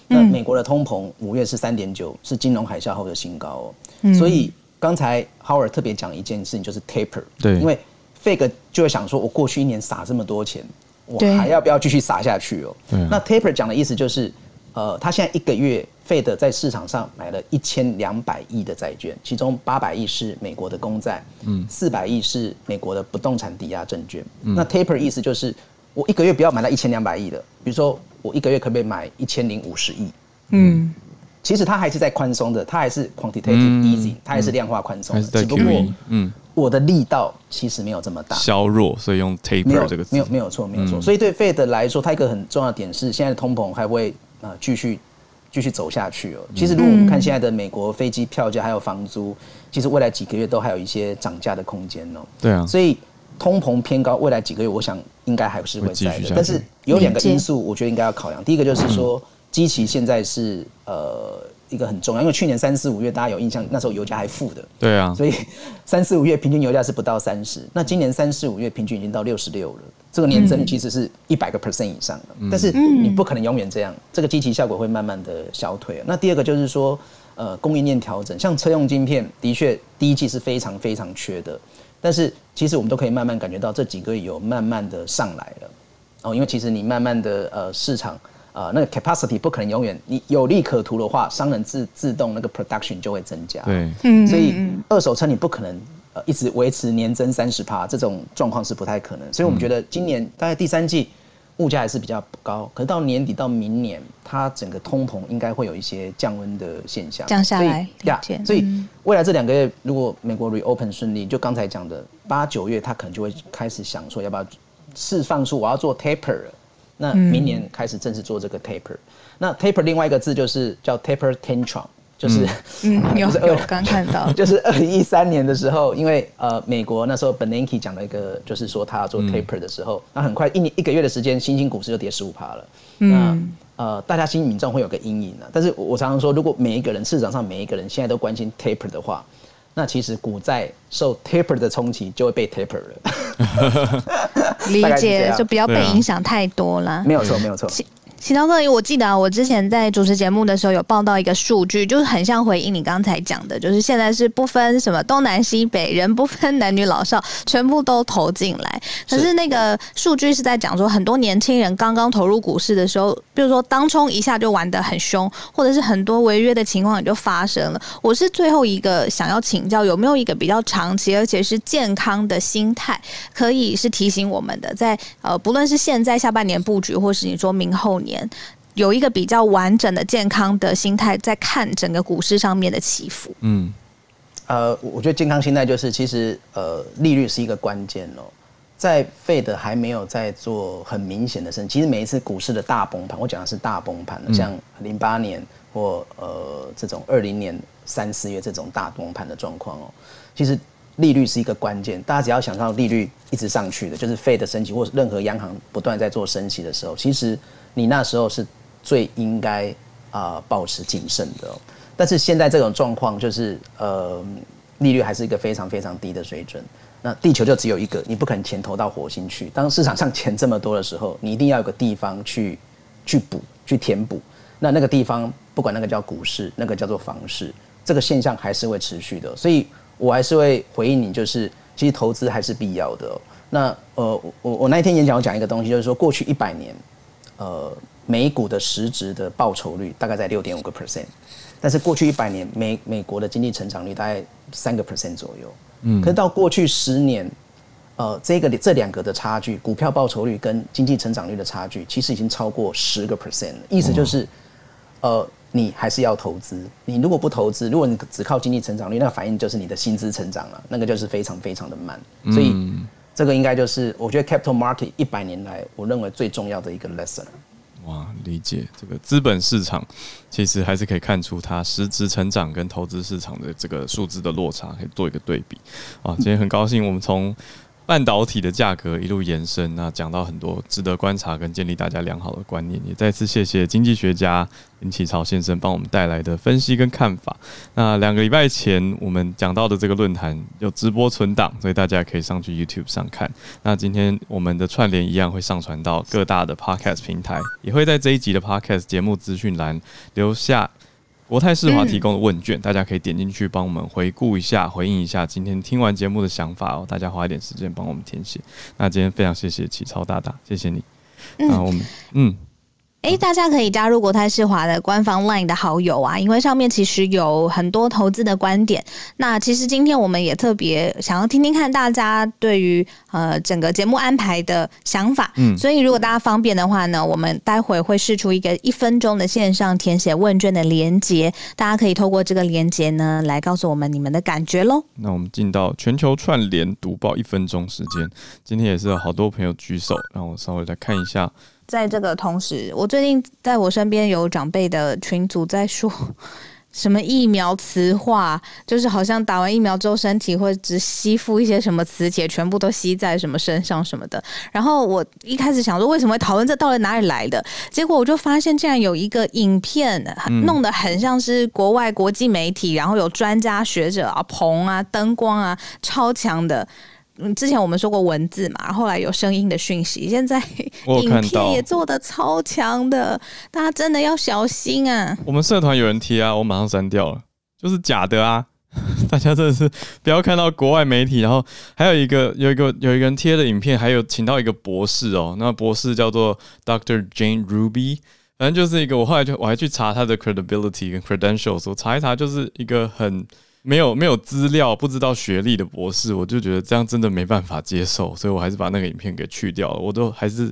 那美国的通膨五月是三点九，是金融海啸后的新高哦。嗯、所以刚才 Howard 特别讲一件事情，就是 taper。对，因为 Fed 就会想说，我过去一年撒这么多钱，我还要不要继续撒下去哦？那 taper 讲的意思就是。呃，他现在一个月，Fed 在市场上买了一千两百亿的债券，其中八百亿是美国的公债，嗯，四百亿是美国的不动产抵押证券。嗯、那 taper 意思就是，我一个月不要买到一千两百亿的，比如说我一个月可不可以买一千零五十亿？嗯，其实它还是在宽松的，它还是 quantitative easing，它还是量化宽松，的、只不过，嗯，我的力道其实没有这么大，削弱，所以用 taper 这个词，没有没有错没有错。所以对 Fed 来说，它一个很重要的点是，现在的通膨还不会。啊，继续继续走下去哦。其实，如果我们看现在的美国飞机票价还有房租，其实未来几个月都还有一些涨价的空间哦。对啊，所以通膨偏高，未来几个月我想应该还是会在的。但是有两个因素，我觉得应该要考量。第一个就是说，基期现在是呃一个很重要，因为去年三四五月大家有印象，那时候油价还负的。对啊，所以三四五月平均油价是不到三十，那今年三四五月平均已经到六十六了。这个年增率其实是一百个 percent 以上的，但是你不可能永远这样，这个积极效果会慢慢的消退。那第二个就是说，呃，供应链调整，像车用晶片，的确第一季是非常非常缺的，但是其实我们都可以慢慢感觉到这几个月有慢慢的上来了。哦，因为其实你慢慢的呃市场啊、呃、那个 capacity 不可能永远，你有利可图的话，商人自自动那个 production 就会增加。对，所以二手车你不可能。呃，一直维持年增三十趴，这种状况是不太可能，所以我们觉得今年大概第三季物价还是比较高，可是到年底到明年，它整个通膨应该会有一些降温的现象，降下来。呀，所以未来这两个月，如果美国 reopen 顺利，就刚才讲的八九月，它可能就会开始想说要不要释放出我要做 taper 了，那明年开始正式做这个 taper。那 taper 另外一个字就是叫 taper tantrum。就是，嗯，有有刚看到，就是二零一三年的时候，因为呃，美国那时候 Bernanke 讲了一个，就是说他要做 taper 的时候，那很快一年一个月的时间，新兴股市就跌十五趴了。那呃，大家心里民众会有个阴影啊。但是我常常说，如果每一个人市场上每一个人现在都关心 taper 的话，那其实股债受 taper 的冲击就会被 taper 了。理解，就不要被影响太多了。没有错，没有错。启超哥，我记得啊，我之前在主持节目的时候有报道一个数据，就是很像回应你刚才讲的，就是现在是不分什么东南西北，人不分男女老少，全部都投进来。可是那个数据是在讲说，很多年轻人刚刚投入股市的时候，比如说当冲一下就玩得很凶，或者是很多违约的情况也就发生了。我是最后一个想要请教，有没有一个比较长期而且是健康的心态，可以是提醒我们的，在呃，不论是现在下半年布局，或是你说明后年。有一个比较完整的、健康的心态，在看整个股市上面的起伏。嗯，呃，我觉得健康心态就是，其实呃，利率是一个关键哦。在 Fed 还没有在做很明显的升，其实每一次股市的大崩盘，我讲的是大崩盘，像零八年或呃这种二零年三四月这种大崩盘的状况哦，其实利率是一个关键。大家只要想到利率一直上去的，就是 Fed 升息或任何央行不断在做升息的时候，其实。你那时候是最应该啊保持谨慎的，但是现在这种状况就是呃利率还是一个非常非常低的水准。那地球就只有一个，你不可能钱投到火星去。当市场上钱这么多的时候，你一定要有个地方去去补去填补。那那个地方不管那个叫股市，那个叫做房市，这个现象还是会持续的。所以我还是会回应你，就是其实投资还是必要的。那呃我我那一天演讲我讲一个东西，就是说过去一百年。呃，美股的实质的报酬率大概在六点五个 percent，但是过去一百年美美国的经济成长率大概三个 percent 左右。嗯，可是到过去十年，呃，这个这两个的差距，股票报酬率跟经济成长率的差距，其实已经超过十个 percent 了。意思就是，呃，你还是要投资。你如果不投资，如果你只靠经济成长率，那个反应就是你的薪资成长了，那个就是非常非常的慢。所以。嗯这个应该就是我觉得 capital market 一百年来我认为最重要的一个 lesson。哇，理解这个资本市场其实还是可以看出它实质成长跟投资市场的这个数字的落差，可以做一个对比。啊，今天很高兴我们从半导体的价格一路延伸，那讲到很多值得观察跟建立大家良好的观念，也再次谢谢经济学家林启超先生帮我们带来的分析跟看法。那两个礼拜前我们讲到的这个论坛有直播存档，所以大家可以上去 YouTube 上看。那今天我们的串联一样会上传到各大的 Podcast 平台，也会在这一集的 Podcast 节目资讯栏留下。国泰世华提供的问卷，嗯、大家可以点进去帮我们回顾一下，回应一下今天听完节目的想法哦。大家花一点时间帮我们填写。那今天非常谢谢启超大大，谢谢你。嗯，那我们嗯。诶，大家可以加入国泰世华的官方 LINE 的好友啊，因为上面其实有很多投资的观点。那其实今天我们也特别想要听听看大家对于呃整个节目安排的想法。嗯，所以如果大家方便的话呢，我们待会会试出一个一分钟的线上填写问卷的连接，大家可以透过这个连接呢来告诉我们你们的感觉喽。那我们进到全球串联读报一分钟时间，今天也是有好多朋友举手，让我稍微来看一下。在这个同时，我最近在我身边有长辈的群组在说 什么疫苗磁化，就是好像打完疫苗之后身体会只吸附一些什么磁铁，全部都吸在什么身上什么的。然后我一开始想说为什么会讨论这到底哪里来的，结果我就发现竟然有一个影片弄得很像是国外国际媒体，然后有专家学者啊棚啊灯光啊超强的。嗯，之前我们说过文字嘛，后来有声音的讯息，现在 影片也做的超强的，大家真的要小心啊！我们社团有人贴啊，我马上删掉了，就是假的啊！大家真的是不要看到国外媒体，然后还有一个有一个有一个人贴的影片，还有请到一个博士哦，那博士叫做 Doctor Jane Ruby，反正就是一个，我后来就我还去查他的 credibility 跟 credentials，我查一查就是一个很。没有没有资料，不知道学历的博士，我就觉得这样真的没办法接受，所以我还是把那个影片给去掉了。我都还是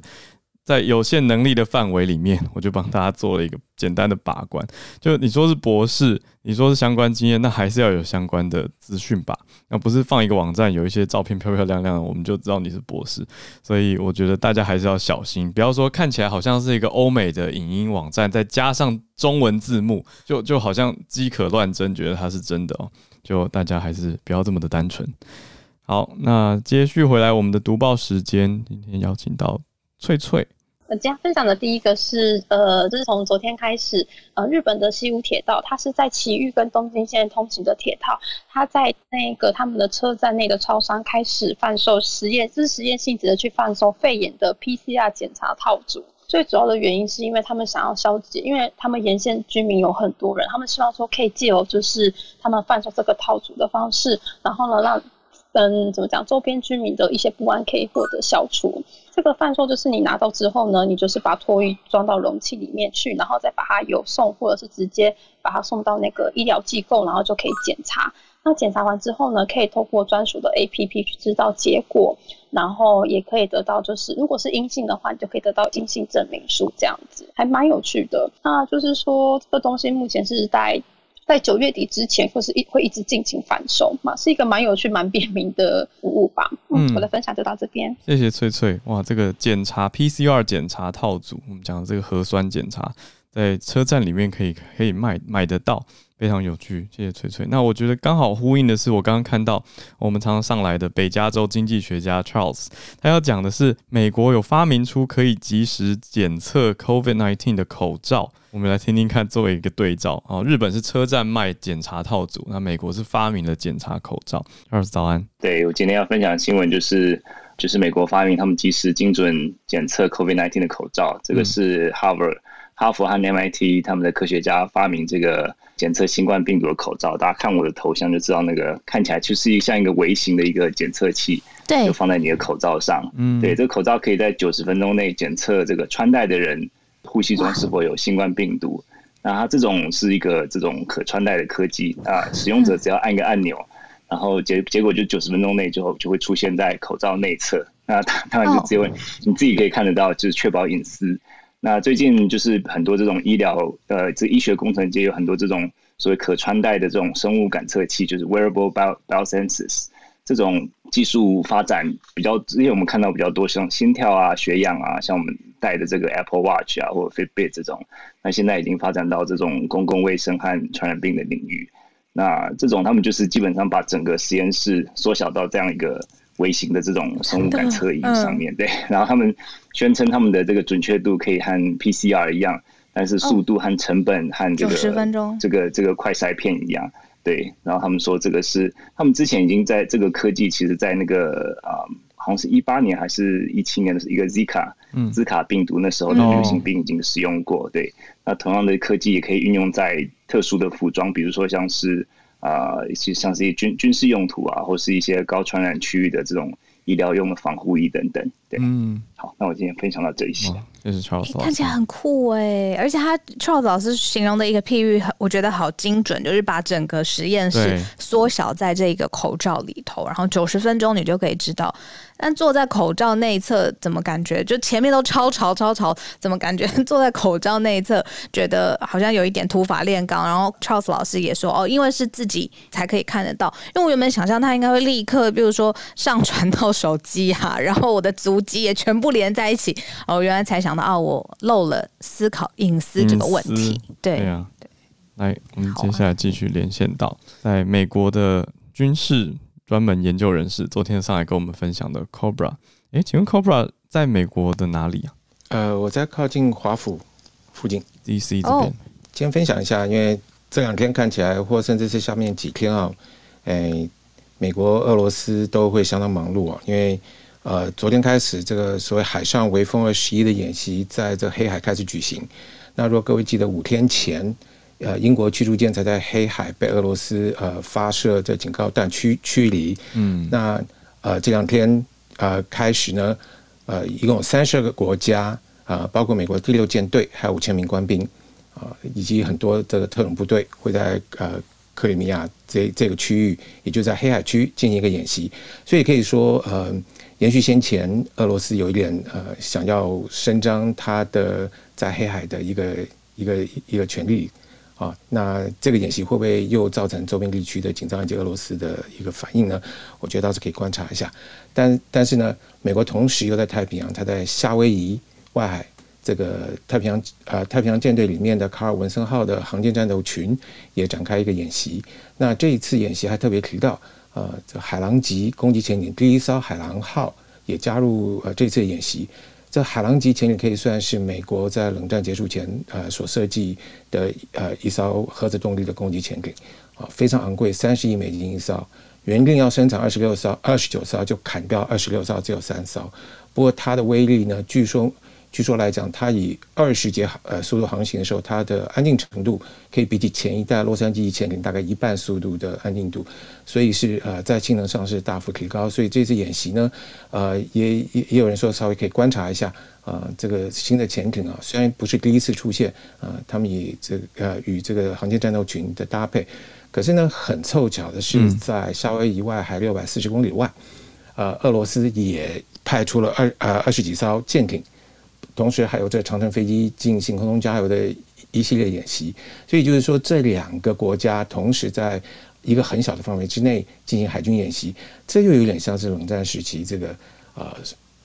在有限能力的范围里面，我就帮大家做了一个简单的把关。就你说是博士，你说是相关经验，那还是要有相关的资讯吧。那不是放一个网站，有一些照片漂漂亮亮的，我们就知道你是博士。所以我觉得大家还是要小心，不要说看起来好像是一个欧美的影音网站，再加上中文字幕，就就好像饥渴乱真，觉得它是真的哦。就大家还是不要这么的单纯。好，那接续回来我们的读报时间，今天邀请到翠翠。我今天分享的第一个是，呃，就是从昨天开始，呃，日本的西武铁道，它是在埼玉跟东京线通行的铁道，它在那个他们的车站内的超商开始贩售实验，就是实验性质的去贩售肺炎的 PCR 检查套组。最主要的原因是因为他们想要消解，因为他们沿线居民有很多人，他们希望说可以借由就是他们贩售这个套组的方式，然后呢让嗯怎么讲周边居民的一些不安可以获得消除。这个贩售就是你拿到之后呢，你就是把唾液装到容器里面去，然后再把它邮送，或者是直接把它送到那个医疗机构，然后就可以检查。那检查完之后呢，可以透过专属的 APP 去知道结果，然后也可以得到，就是如果是阴性的话，你就可以得到阴性证明书，这样子还蛮有趣的。那就是说，这个东西目前是在在九月底之前，或是一会一直进行反售嘛，是一个蛮有趣、蛮便民的服务吧。嗯，我的分享就到这边。谢谢翠翠。哇，这个检查 PCR 检查套组，我们讲的这个核酸检查，在车站里面可以可以卖买得到。非常有趣，谢谢翠翠。那我觉得刚好呼应的是，我刚刚看到我们常常上来的北加州经济学家 Charles，他要讲的是美国有发明出可以及时检测 COVID-19 的口罩。我们来听听看，作为一个对照啊，日本是车站卖检查套组，那美国是发明了检查口罩。Charles 早安。对，我今天要分享的新闻就是，就是美国发明他们及时精准检测 COVID-19 的口罩，这个是 Harvard、嗯、哈佛和 MIT 他们的科学家发明这个。检测新冠病毒的口罩，大家看我的头像就知道，那个看起来就是一像一个微型的一个检测器，对，就放在你的口罩上。嗯，对，这个口罩可以在九十分钟内检测这个穿戴的人呼吸中是否有新冠病毒。那它这种是一个这种可穿戴的科技啊，使用者只要按一个按钮，然后结结果就九十分钟内就就会出现在口罩内侧。那当然就只有你自己可以看得到，就是确保隐私。那最近就是很多这种医疗呃，这医学工程界有很多这种所谓可穿戴的这种生物感测器，就是 wearable bio biosensors 这种技术发展比较，之前我们看到比较多像心跳啊、血氧啊，像我们戴的这个 Apple Watch 啊或者 Fitbit 这种，那现在已经发展到这种公共卫生和传染病的领域。那这种他们就是基本上把整个实验室缩小到这样一个。微型的这种生物感测仪上面，对，然后他们宣称他们的这个准确度可以和 PCR 一样，但是速度和成本和这个十分钟。这个这个快筛片一样，对，然后他们说这个是他们之前已经在这个科技，其实在那个啊，好像是一八年还是一七年的一个 Zika，嗯，兹卡病毒那时候的流行病已经使用过，对，那同样的科技也可以运用在特殊的服装，比如说像是。啊、呃，其实像是一些军军事用途啊，或是一些高传染区域的这种医疗用的防护衣等等。对，嗯，好，那我今天分享到这一些。这是 Charles，看起来很酷哎，而且他 Charles 老师形容的一个譬喻，我觉得好精准，就是把整个实验室缩小在这个口罩里头，然后九十分钟你就可以知道。但坐在口罩内侧，怎么感觉就前面都超潮超潮？怎么感觉 坐在口罩内侧，觉得好像有一点土法炼钢？然后 Charles 老师也说，哦，因为是自己才可以看得到。因为我原本想象他应该会立刻，比如说上传到手机啊，然后我的足迹也全部连在一起。哦，原来才想到啊，我漏了思考隐私这个问题。对，对啊，对。来，我们接下来继续连线到在美国的军事。专门研究人士昨天上来跟我们分享的 Cobra，哎，请问 Cobra 在美国的哪里啊？呃，我在靠近华府附近，DC 这边。Oh. 先分享一下，因为这两天看起来，或甚至是下面几天啊，哎，美国、俄罗斯都会相当忙碌啊，因为呃，昨天开始这个所谓海上微风二十一的演习，在这黑海开始举行。那如果各位记得五天前。呃，英国驱逐舰才在黑海被俄罗斯呃发射的警告弹驱驱离。嗯，那呃这两天呃开始呢，呃一共有三十二个国家啊、呃，包括美国第六舰队，还有五千名官兵啊、呃，以及很多的特种部队会在呃克里米亚这这个区域，也就在黑海区进行一个演习。所以可以说，呃，延续先前俄罗斯有一点呃想要伸张他的在黑海的一个一个一个权利。啊，那这个演习会不会又造成周边地区的紧张以及俄罗斯的一个反应呢？我觉得倒是可以观察一下。但但是呢，美国同时又在太平洋，它在夏威夷外海这个太平洋呃太平洋舰队里面的卡尔文森号的航舰战斗群也展开一个演习。那这一次演习还特别提到，呃，这海狼级攻击潜艇第一艘海狼号也加入呃这次演习。这海狼级潜艇可以算是美国在冷战结束前呃所设计的呃一艘核子动力的攻击潜艇，啊非常昂贵，三十亿美金一艘，原定要生产二十六艘、二十九艘，就砍掉二十六艘，只有三艘。不过它的威力呢，据说据说来讲，它以二十节呃速度航行的时候，它的安静程度可以比起前一代洛杉矶一千零大概一半速度的安定度，所以是呃在性能上是大幅提高。所以这次演习呢，呃也也也有人说稍微可以观察一下啊、呃，这个新的潜艇啊，虽然不是第一次出现啊、呃，他们以这个、呃与这个航天战斗群的搭配，可是呢很凑巧的是，在夏威夷以外还六百四十公里外，呃俄罗斯也派出了二呃二十几艘舰艇。同时还有在长城飞机进行空中加油的一系列演习，所以就是说这两个国家同时在一个很小的范围之内进行海军演习，这又有点像是冷战时期这个呃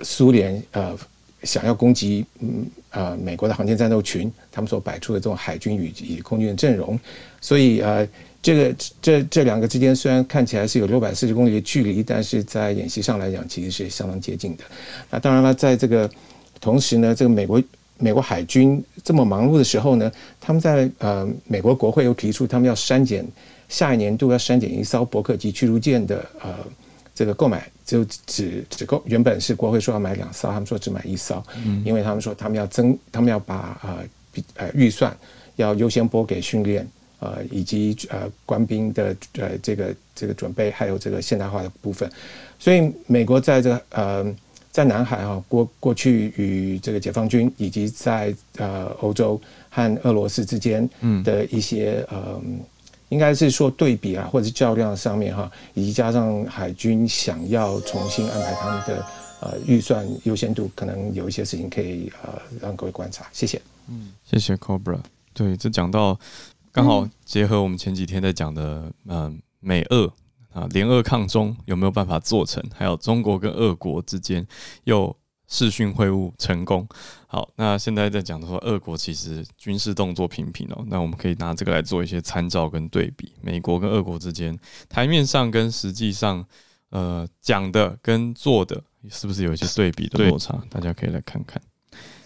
苏联呃想要攻击嗯呃美国的航天战斗群，他们所摆出的这种海军与与空军的阵容，所以呃这个这这两个之间虽然看起来是有六百四十公里的距离，但是在演习上来讲其实是相当接近的。那当然了，在这个同时呢，这个美国美国海军这么忙碌的时候呢，他们在呃美国国会又提出，他们要删减下一年度要删减一艘伯克级驱逐舰的呃这个购买，就只只够原本是国会说要买两艘，他们说只买一艘，嗯因为他们说他们要增，他们要把呃呃预算要优先拨给训练呃以及呃官兵的呃这个这个准备，还有这个现代化的部分，所以美国在这个呃。在南海啊，过过去与这个解放军以及在呃欧洲和俄罗斯之间的一些呃，应该是说对比啊，或者是较量上面哈，以及加上海军想要重新安排他们的呃预算优先度，可能有一些事情可以呃让各位观察。谢谢。嗯，谢谢 Cobra。对，这讲到刚好结合我们前几天在讲的嗯美俄。啊，联俄抗中有没有办法做成？还有中国跟俄国之间又视讯会晤成功。好，那现在在讲的话，俄国其实军事动作频频哦。那我们可以拿这个来做一些参照跟对比，美国跟俄国之间台面上跟实际上，呃，讲的跟做的是不是有一些对比的落差？大家可以来看看。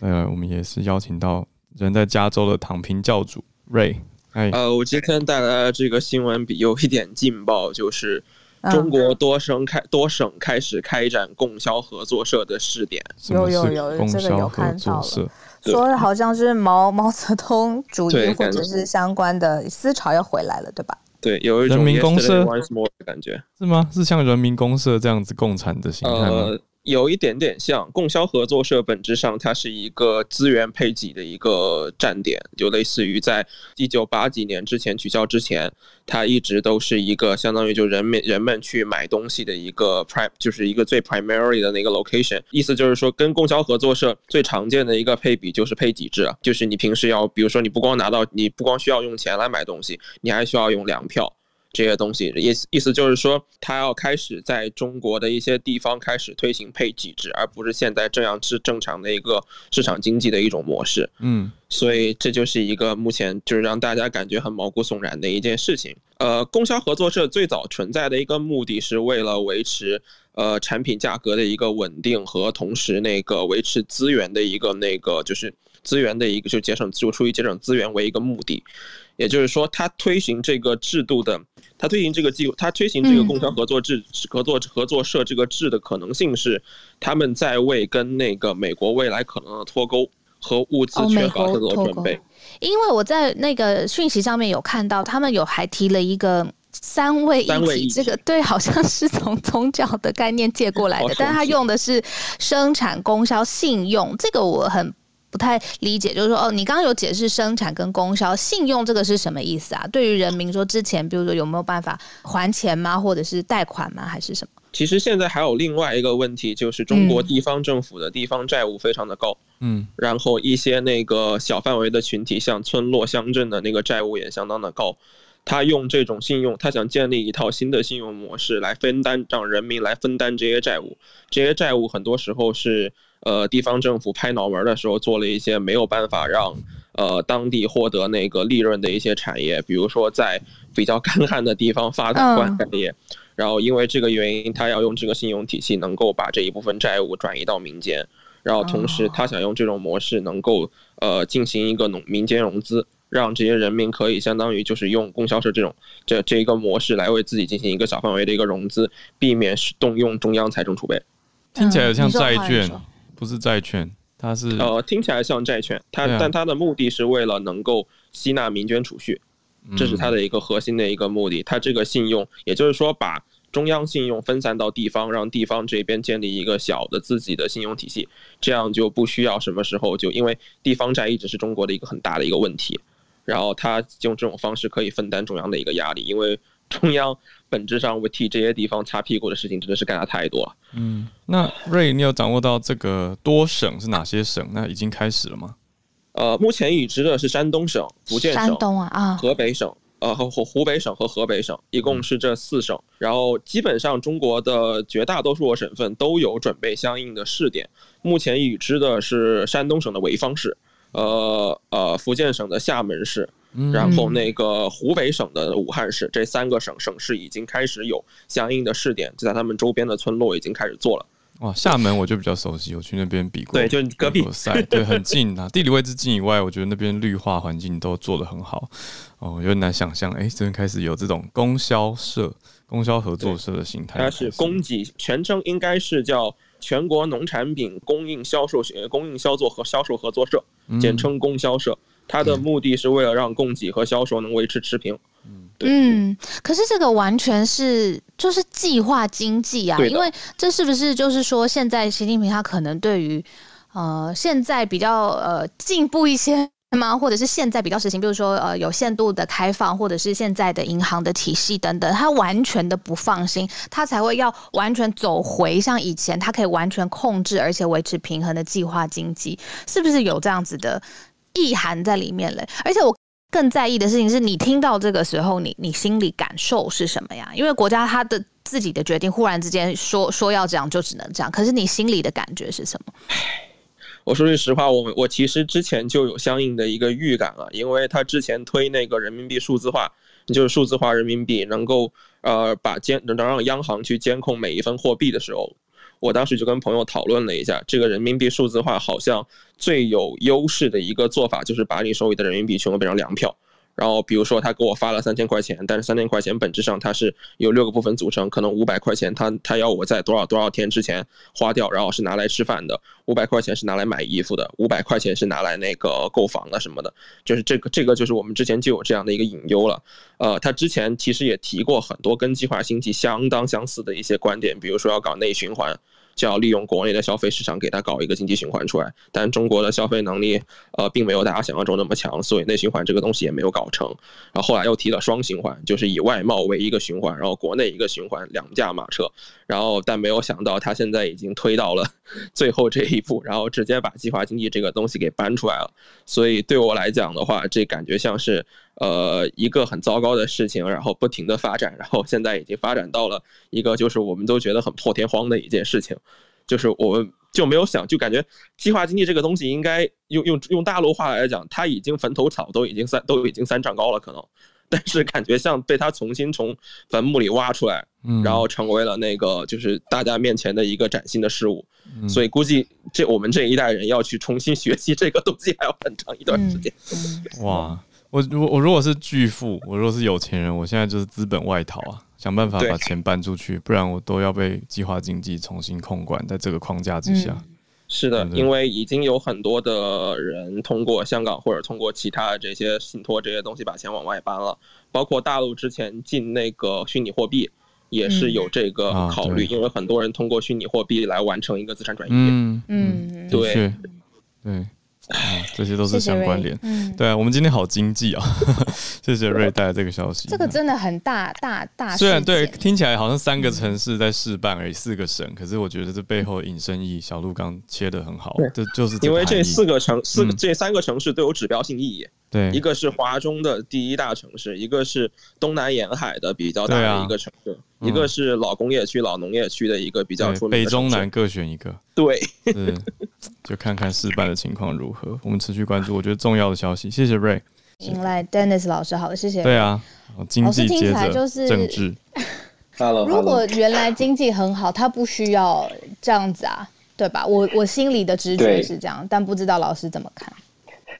呃，我们也是邀请到人在加州的躺平教主 Ray。呃，我今天带来的这个新闻比有一点劲爆，就是中国多省开多省开始开展供销合作社的试点。有有有，这个有看到了，说的好像是毛毛泽东主义或者是相关的思潮要回来了，对吧？对，有一种人民公社的感觉，是吗？是像人民公社这样子共产的形态吗？呃有一点点像供销合作社，本质上它是一个资源配给的一个站点，就类似于在一九八几年之前取消之前，它一直都是一个相当于就人们人们去买东西的一个 prime，就是一个最 primary 的那个 location。意思就是说，跟供销合作社最常见的一个配比就是配给制，就是你平时要，比如说你不光拿到，你不光需要用钱来买东西，你还需要用粮票。这些东西意思意思就是说，他要开始在中国的一些地方开始推行配给制，而不是现在这样是正常的一个市场经济的一种模式。嗯，所以这就是一个目前就是让大家感觉很毛骨悚然的一件事情。呃，供销合作社最早存在的一个目的是为了维持呃产品价格的一个稳定和同时那个维持资源的一个那个就是资源的一个就节省就出于节省资源为一个目的。也就是说，他推行这个制度的，他推行这个计，他推行这个供销合作制、合作合作社这个制的可能性是，他们在为跟那个美国未来可能的脱钩和物资缺乏做准备。因为我在那个讯息上面有看到，他们有还提了一个三位一体，这个对，好像是从宗教的概念借过来的，但是他用的是生产、供销、信用，这个我很。不太理解，就是说哦，你刚刚有解释生产跟供销信用这个是什么意思啊？对于人民说，之前比如说有没有办法还钱吗？或者是贷款吗？还是什么？其实现在还有另外一个问题，就是中国地方政府的地方债务非常的高，嗯，然后一些那个小范围的群体，像村落乡镇的那个债务也相当的高。他用这种信用，他想建立一套新的信用模式来分担，让人民来分担这些债务。这些债务很多时候是。呃，地方政府拍脑门的时候，做了一些没有办法让呃当地获得那个利润的一些产业，比如说在比较 干旱的地方发展灌溉业，然后因为这个原因，他要用这个信用体系能够把这一部分债务转移到民间，然后同时他想用这种模式能够呃进行一个农民间融资，让这些人民可以相当于就是用供销社这种这这一个模式来为自己进行一个小范围的一个融资，避免是动用中央财政储备。听起来像债券。不是债券，它是呃，听起来像债券，它、啊、但它的目的是为了能够吸纳民间储蓄，这是它的一个核心的一个目的。它这个信用，也就是说把中央信用分散到地方，让地方这边建立一个小的自己的信用体系，这样就不需要什么时候就因为地方债一直是中国的一个很大的一个问题，然后它用这种方式可以分担中央的一个压力，因为中央。本质上，为替这些地方擦屁股的事情真的是干了太多了。嗯，那 Ray，你有掌握到这个多省是哪些省？那已经开始了吗？呃，目前已知的是山东省、福建省、山东啊啊，河北省，呃和湖湖北省和河北省，一共是这四省。嗯、然后基本上中国的绝大多数的省份都有准备相应的试点。目前已知的是山东省的潍坊市，呃呃，福建省的厦门市。然后那个湖北省的武汉市，这三个省省市已经开始有相应的试点，就在他们周边的村落已经开始做了。哇，厦门我就比较熟悉，我去那边比过，对，就隔壁赛，对，很近啊，地理位置近以外，我觉得那边绿化环境都做得很好。哦，有点难想象，哎，这边开始有这种供销社、供销合作社的形态。它是供给，全称应该是叫全国农产品供应销售供应销售和销售合作社，简称供销社。它的目的是为了让供给和销售能维持持平。嗯，嗯，可是这个完全是就是计划经济啊，因为这是不是就是说，现在习近平他可能对于呃现在比较呃进步一些吗？或者是现在比较实行，比如说呃有限度的开放，或者是现在的银行的体系等等，他完全的不放心，他才会要完全走回像以前，他可以完全控制而且维持平衡的计划经济，是不是有这样子的？意涵在里面嘞，而且我更在意的事情是你听到这个时候你，你心里感受是什么呀？因为国家他的自己的决定，忽然之间说说要这样，就只能这样。可是你心里的感觉是什么？我说句实话，我我其实之前就有相应的一个预感了，因为他之前推那个人民币数字化，就是数字化人民币，能够呃把监能让央行去监控每一分货币的时候。我当时就跟朋友讨论了一下，这个人民币数字化好像最有优势的一个做法，就是把你手里的人民币全部变成粮票。然后，比如说他给我发了三千块钱，但是三千块钱本质上它是由六个部分组成，可能五百块钱他他要我在多少多少天之前花掉，然后是拿来吃饭的，五百块钱是拿来买衣服的，五百块钱是拿来那个购房的什么的，就是这个这个就是我们之前就有这样的一个隐忧了。呃，他之前其实也提过很多跟计划经济相当相似的一些观点，比如说要搞内循环。就要利用国内的消费市场给它搞一个经济循环出来，但中国的消费能力呃并没有大家想象中那么强，所以内循环这个东西也没有搞成。然后后来又提了双循环，就是以外贸为一个循环，然后国内一个循环，两驾马车。然后但没有想到他现在已经推到了最后这一步，然后直接把计划经济这个东西给搬出来了。所以对我来讲的话，这感觉像是。呃，一个很糟糕的事情，然后不停的发展，然后现在已经发展到了一个就是我们都觉得很破天荒的一件事情，就是我们就没有想，就感觉计划经济这个东西应该用用用大陆话来讲，它已经坟头草都已经三都已经三丈高了可能，但是感觉像被它重新从坟墓里挖出来，然后成为了那个就是大家面前的一个崭新的事物，所以估计这我们这一代人要去重新学习这个东西还要很长一段时间，哇。我我我如果是巨富，我如果是有钱人，我现在就是资本外逃啊，想办法把钱搬出去，不然我都要被计划经济重新控管在这个框架之下。嗯、是的，因为已经有很多的人通过香港或者通过其他这些信托这些东西把钱往外搬了，包括大陆之前进那个虚拟货币也是有这个考虑，嗯、因为很多人通过虚拟货币来完成一个资产转移。嗯嗯，对对。啊，这些都是相关联。嗯，对啊，我们今天好经济啊！谢谢瑞带来这个消息。这个真的很大大大。虽然对听起来好像三个城市在试办而已，四个省，可是我觉得这背后引申意义，小鹿刚切的很好。这就是因为这四个城四这三个城市都有指标性意义。对，一个是华中的第一大城市，一个是东南沿海的比较大的一个城市，一个是老工业区、老农业区的一个比较出名。北中南各选一个。对。就看看试办的情况如何，我们持续关注。我觉得重要的消息，谢谢 Ray。迎来 Dennis 老师，好的，谢谢。对啊，经济接着就是政治。如果原来经济很好，他不需要这样子啊，对吧？我我心里的直觉是这样，但不知道老师怎么看。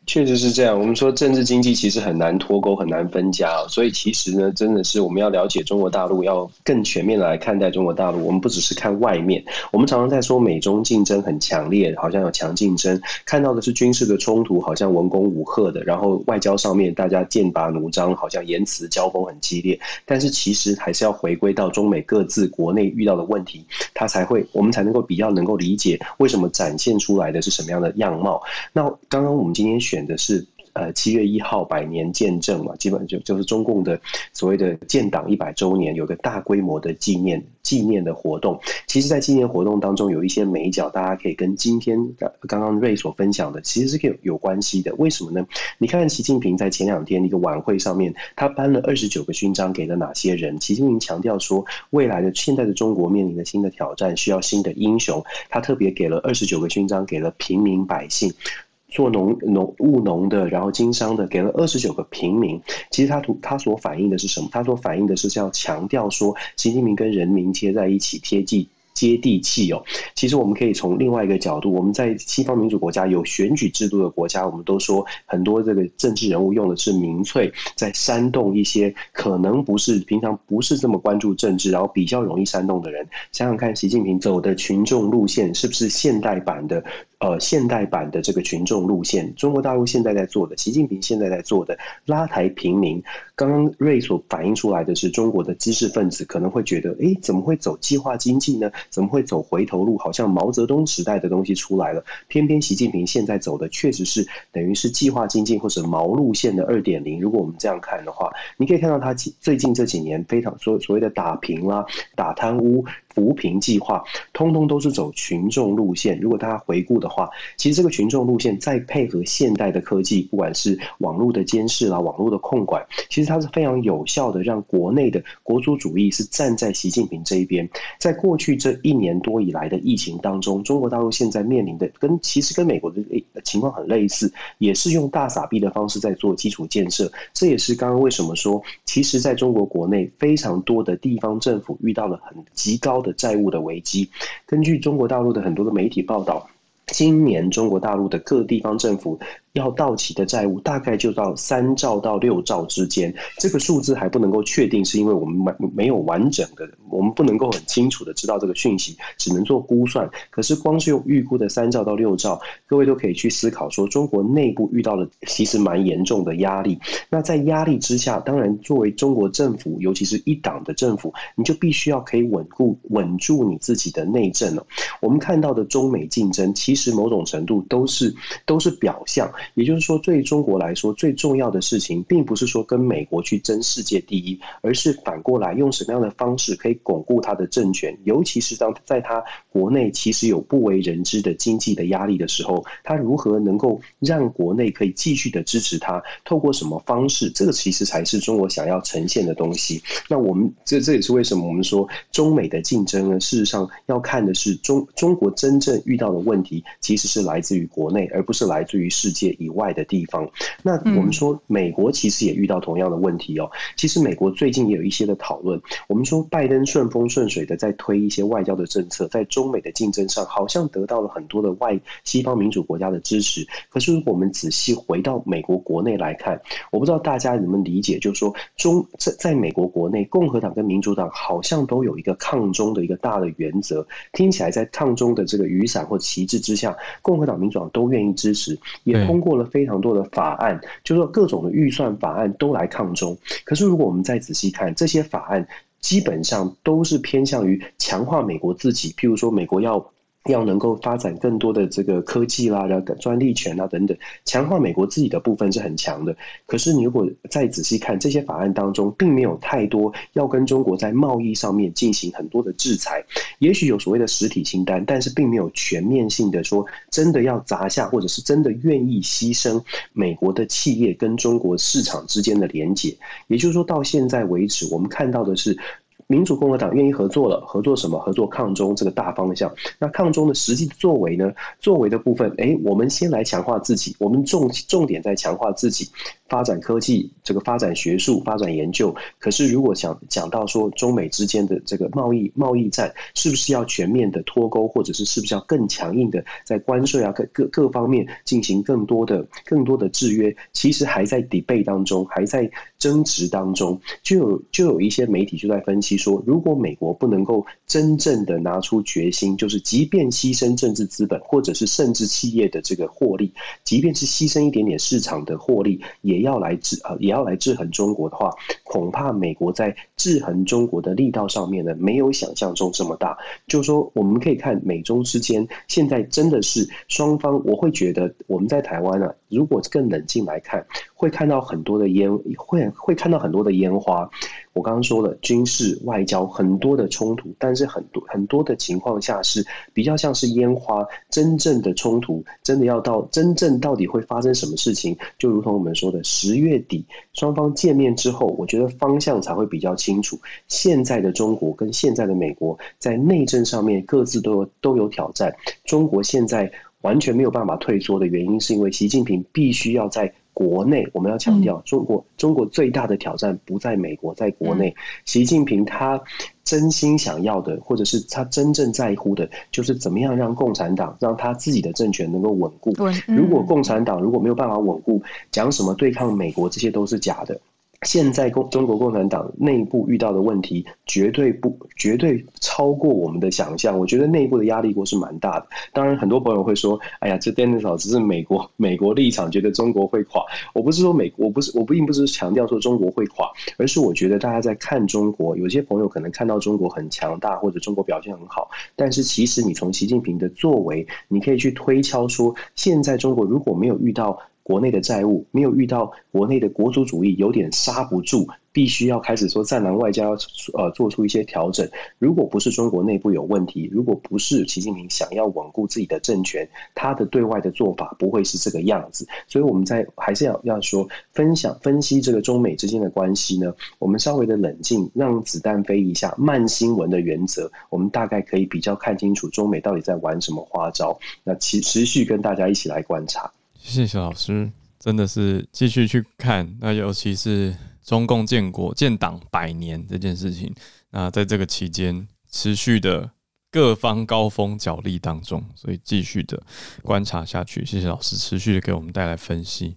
确实是这样。我们说政治经济其实很难脱钩，很难分家。所以其实呢，真的是我们要了解中国大陆，要更全面的来看待中国大陆。我们不只是看外面，我们常常在说美中竞争很强烈，好像有强竞争，看到的是军事的冲突，好像文攻武赫的。然后外交上面大家剑拔弩张，好像言辞交锋很激烈。但是其实还是要回归到中美各自国内遇到的问题，它才会我们才能够比较能够理解为什么展现出来的是什么样的样貌。那刚刚我们今天选。的是呃七月一号百年见证嘛，基本就就是中共的所谓的建党一百周年，有个大规模的纪念纪念的活动。其实，在纪念活动当中，有一些眉角，大家可以跟今天刚刚瑞所分享的，其实是有有关系的。为什么呢？你看习近平在前两天一个晚会上面，他颁了二十九个勋章给了哪些人？习近平强调说，未来的现在的中国面临的新的挑战，需要新的英雄。他特别给了二十九个勋章给了平民百姓。做农农务农的，然后经商的，给了二十九个平民。其实他图他所反映的是什么？他所反映的是要强调说，习近平跟人民贴在一起，贴近。接地气哦，其实我们可以从另外一个角度，我们在西方民主国家有选举制度的国家，我们都说很多这个政治人物用的是民粹，在煽动一些可能不是平常不是这么关注政治，然后比较容易煽动的人。想想看，习近平走的群众路线是不是现代版的？呃，现代版的这个群众路线，中国大陆现在在做的，习近平现在在做的拉抬平民。刚刚瑞所反映出来的是，中国的知识分子可能会觉得，哎，怎么会走计划经济呢？怎么会走回头路？好像毛泽东时代的东西出来了。偏偏习近平现在走的确实是等于是计划经济或者毛路线的二点零。如果我们这样看的话，你可以看到他最近这几年非常所所谓的打平啦、打贪污。扶贫计划通通都是走群众路线。如果大家回顾的话，其实这个群众路线再配合现代的科技，不管是网络的监视啦、网络的控管，其实它是非常有效的，让国内的国族主义是站在习近平这一边。在过去这一年多以来的疫情当中，中国大陆现在面临的跟其实跟美国的情况很类似，也是用大撒币的方式在做基础建设。这也是刚刚为什么说，其实在中国国内非常多的地方政府遇到了很极高的。债务的危机，根据中国大陆的很多的媒体报道，今年中国大陆的各地方政府。要到期的债务大概就到三兆到六兆之间，这个数字还不能够确定，是因为我们没没有完整的，我们不能够很清楚的知道这个讯息，只能做估算。可是光是用预估的三兆到六兆，各位都可以去思考说，中国内部遇到的其实蛮严重的压力。那在压力之下，当然作为中国政府，尤其是一党的政府，你就必须要可以稳固稳住你自己的内政了。我们看到的中美竞争，其实某种程度都是都是表象。也就是说，对中国来说，最重要的事情，并不是说跟美国去争世界第一，而是反过来用什么样的方式可以巩固他的政权。尤其是当在他国内其实有不为人知的经济的压力的时候，他如何能够让国内可以继续的支持他？透过什么方式？这个其实才是中国想要呈现的东西。那我们这这也是为什么我们说中美的竞争呢？事实上要看的是中中国真正遇到的问题，其实是来自于国内，而不是来自于世界。以外的地方，那我们说美国其实也遇到同样的问题哦。其实美国最近也有一些的讨论。我们说拜登顺风顺水的在推一些外交的政策，在中美的竞争上好像得到了很多的外西方民主国家的支持。可是如果我们仔细回到美国国内来看，我不知道大家能不能理解，就是说中在在美国国内，共和党跟民主党好像都有一个抗中的一个大的原则。听起来在抗中的这个雨伞或旗帜之下，共和党、民主党都愿意支持，也通通。过了非常多的法案，就是说各种的预算法案都来抗中。可是如果我们再仔细看，这些法案基本上都是偏向于强化美国自己，譬如说美国要。要能够发展更多的这个科技啦，然后专利权啊等等，强化美国自己的部分是很强的。可是你如果再仔细看这些法案当中，并没有太多要跟中国在贸易上面进行很多的制裁。也许有所谓的实体清单，但是并没有全面性的说真的要砸下，或者是真的愿意牺牲美国的企业跟中国市场之间的连结。也就是说，到现在为止，我们看到的是。民主共和党愿意合作了，合作什么？合作抗中这个大方向。那抗中的实际作为呢？作为的部分，哎，我们先来强化自己，我们重重点在强化自己，发展科技，这个发展学术，发展研究。可是如果想讲到说中美之间的这个贸易贸易战，是不是要全面的脱钩，或者是是不是要更强硬的在关税啊各各各方面进行更多的更多的制约？其实还在 debate 当中，还在争执当中，就有就有一些媒体就在分析。说，如果美国不能够真正的拿出决心，就是即便牺牲政治资本，或者是甚至企业的这个获利，即便是牺牲一点点市场的获利，也要来制呃，也要来制衡中国的话，恐怕美国在制衡中国的力道上面呢，没有想象中这么大。就是说，我们可以看美中之间现在真的是双方，我会觉得我们在台湾呢，如果更冷静来看，会看到很多的烟，会会看到很多的烟花。我刚刚说了，军事外交很多的冲突，但是很多很多的情况下是比较像是烟花。真正的冲突，真的要到真正到底会发生什么事情，就如同我们说的，十月底双方见面之后，我觉得方向才会比较清楚。现在的中国跟现在的美国在内政上面各自都有都有挑战。中国现在完全没有办法退缩的原因，是因为习近平必须要在。国内我们要强调，中国中国最大的挑战不在美国，在国内。习近平他真心想要的，或者是他真正在乎的，就是怎么样让共产党让他自己的政权能够稳固。如果共产党如果没有办法稳固，讲什么对抗美国，这些都是假的。现在共中国共产党内部遇到的问题，绝对不绝对超过我们的想象。我觉得内部的压力锅是蛮大的。当然，很多朋友会说：“哎呀，这 Dennis 老师是美国美国立场，觉得中国会垮。”我不是说美，我不是我并不是强调说中国会垮，而是我觉得大家在看中国，有些朋友可能看到中国很强大，或者中国表现很好，但是其实你从习近平的作为，你可以去推敲说，现在中国如果没有遇到。国内的债务没有遇到国内的国族主义，有点刹不住，必须要开始说战狼外交，呃，做出一些调整。如果不是中国内部有问题，如果不是习近平想要稳固自己的政权，他的对外的做法不会是这个样子。所以我们在还是要要说分享分析这个中美之间的关系呢，我们稍微的冷静，让子弹飞一下，慢新闻的原则，我们大概可以比较看清楚中美到底在玩什么花招。那持持续跟大家一起来观察。谢谢老师，真的是继续去看，那尤其是中共建国建党百年这件事情，那在这个期间持续的各方高峰角力当中，所以继续的观察下去。谢谢老师持续的给我们带来分析。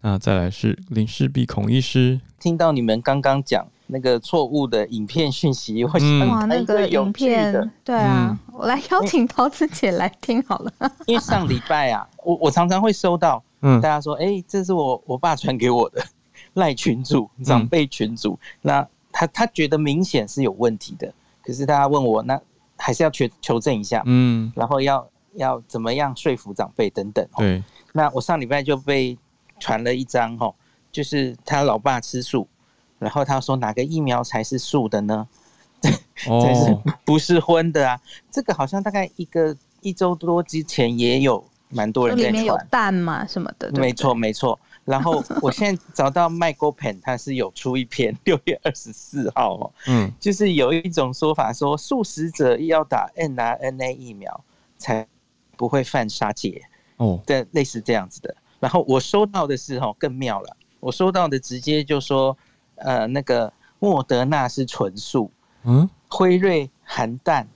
那再来是林氏璧孔医师，听到你们刚刚讲。那个错误的影片讯息，我想哇，那个影片，对啊，嗯、我来邀请桃子姐来听好了。因为上礼拜啊，我我常常会收到，嗯。大家说，哎、欸，这是我我爸传给我的 赖群主长辈群主，嗯、那他他觉得明显是有问题的，可是大家问我，那还是要求求证一下，嗯，然后要要怎么样说服长辈等等，对，那我上礼拜就被传了一张哈，就是他老爸吃素。然后他说哪个疫苗才是素的呢？哦，这是不是荤的啊？这个好像大概一个一周多之前也有蛮多人在传，里面有蛋嘛什么的。没错没错。然后我现在找到 MyGoPen，它是有出一篇 六月二十四号哦，嗯，就是有一种说法说素食者要打 mRNA 疫苗才不会犯杀戒哦，对，类似这样子的。然后我收到的是哦更妙了，我收到的直接就说。呃，那个莫德纳是纯素，嗯，辉瑞含蛋，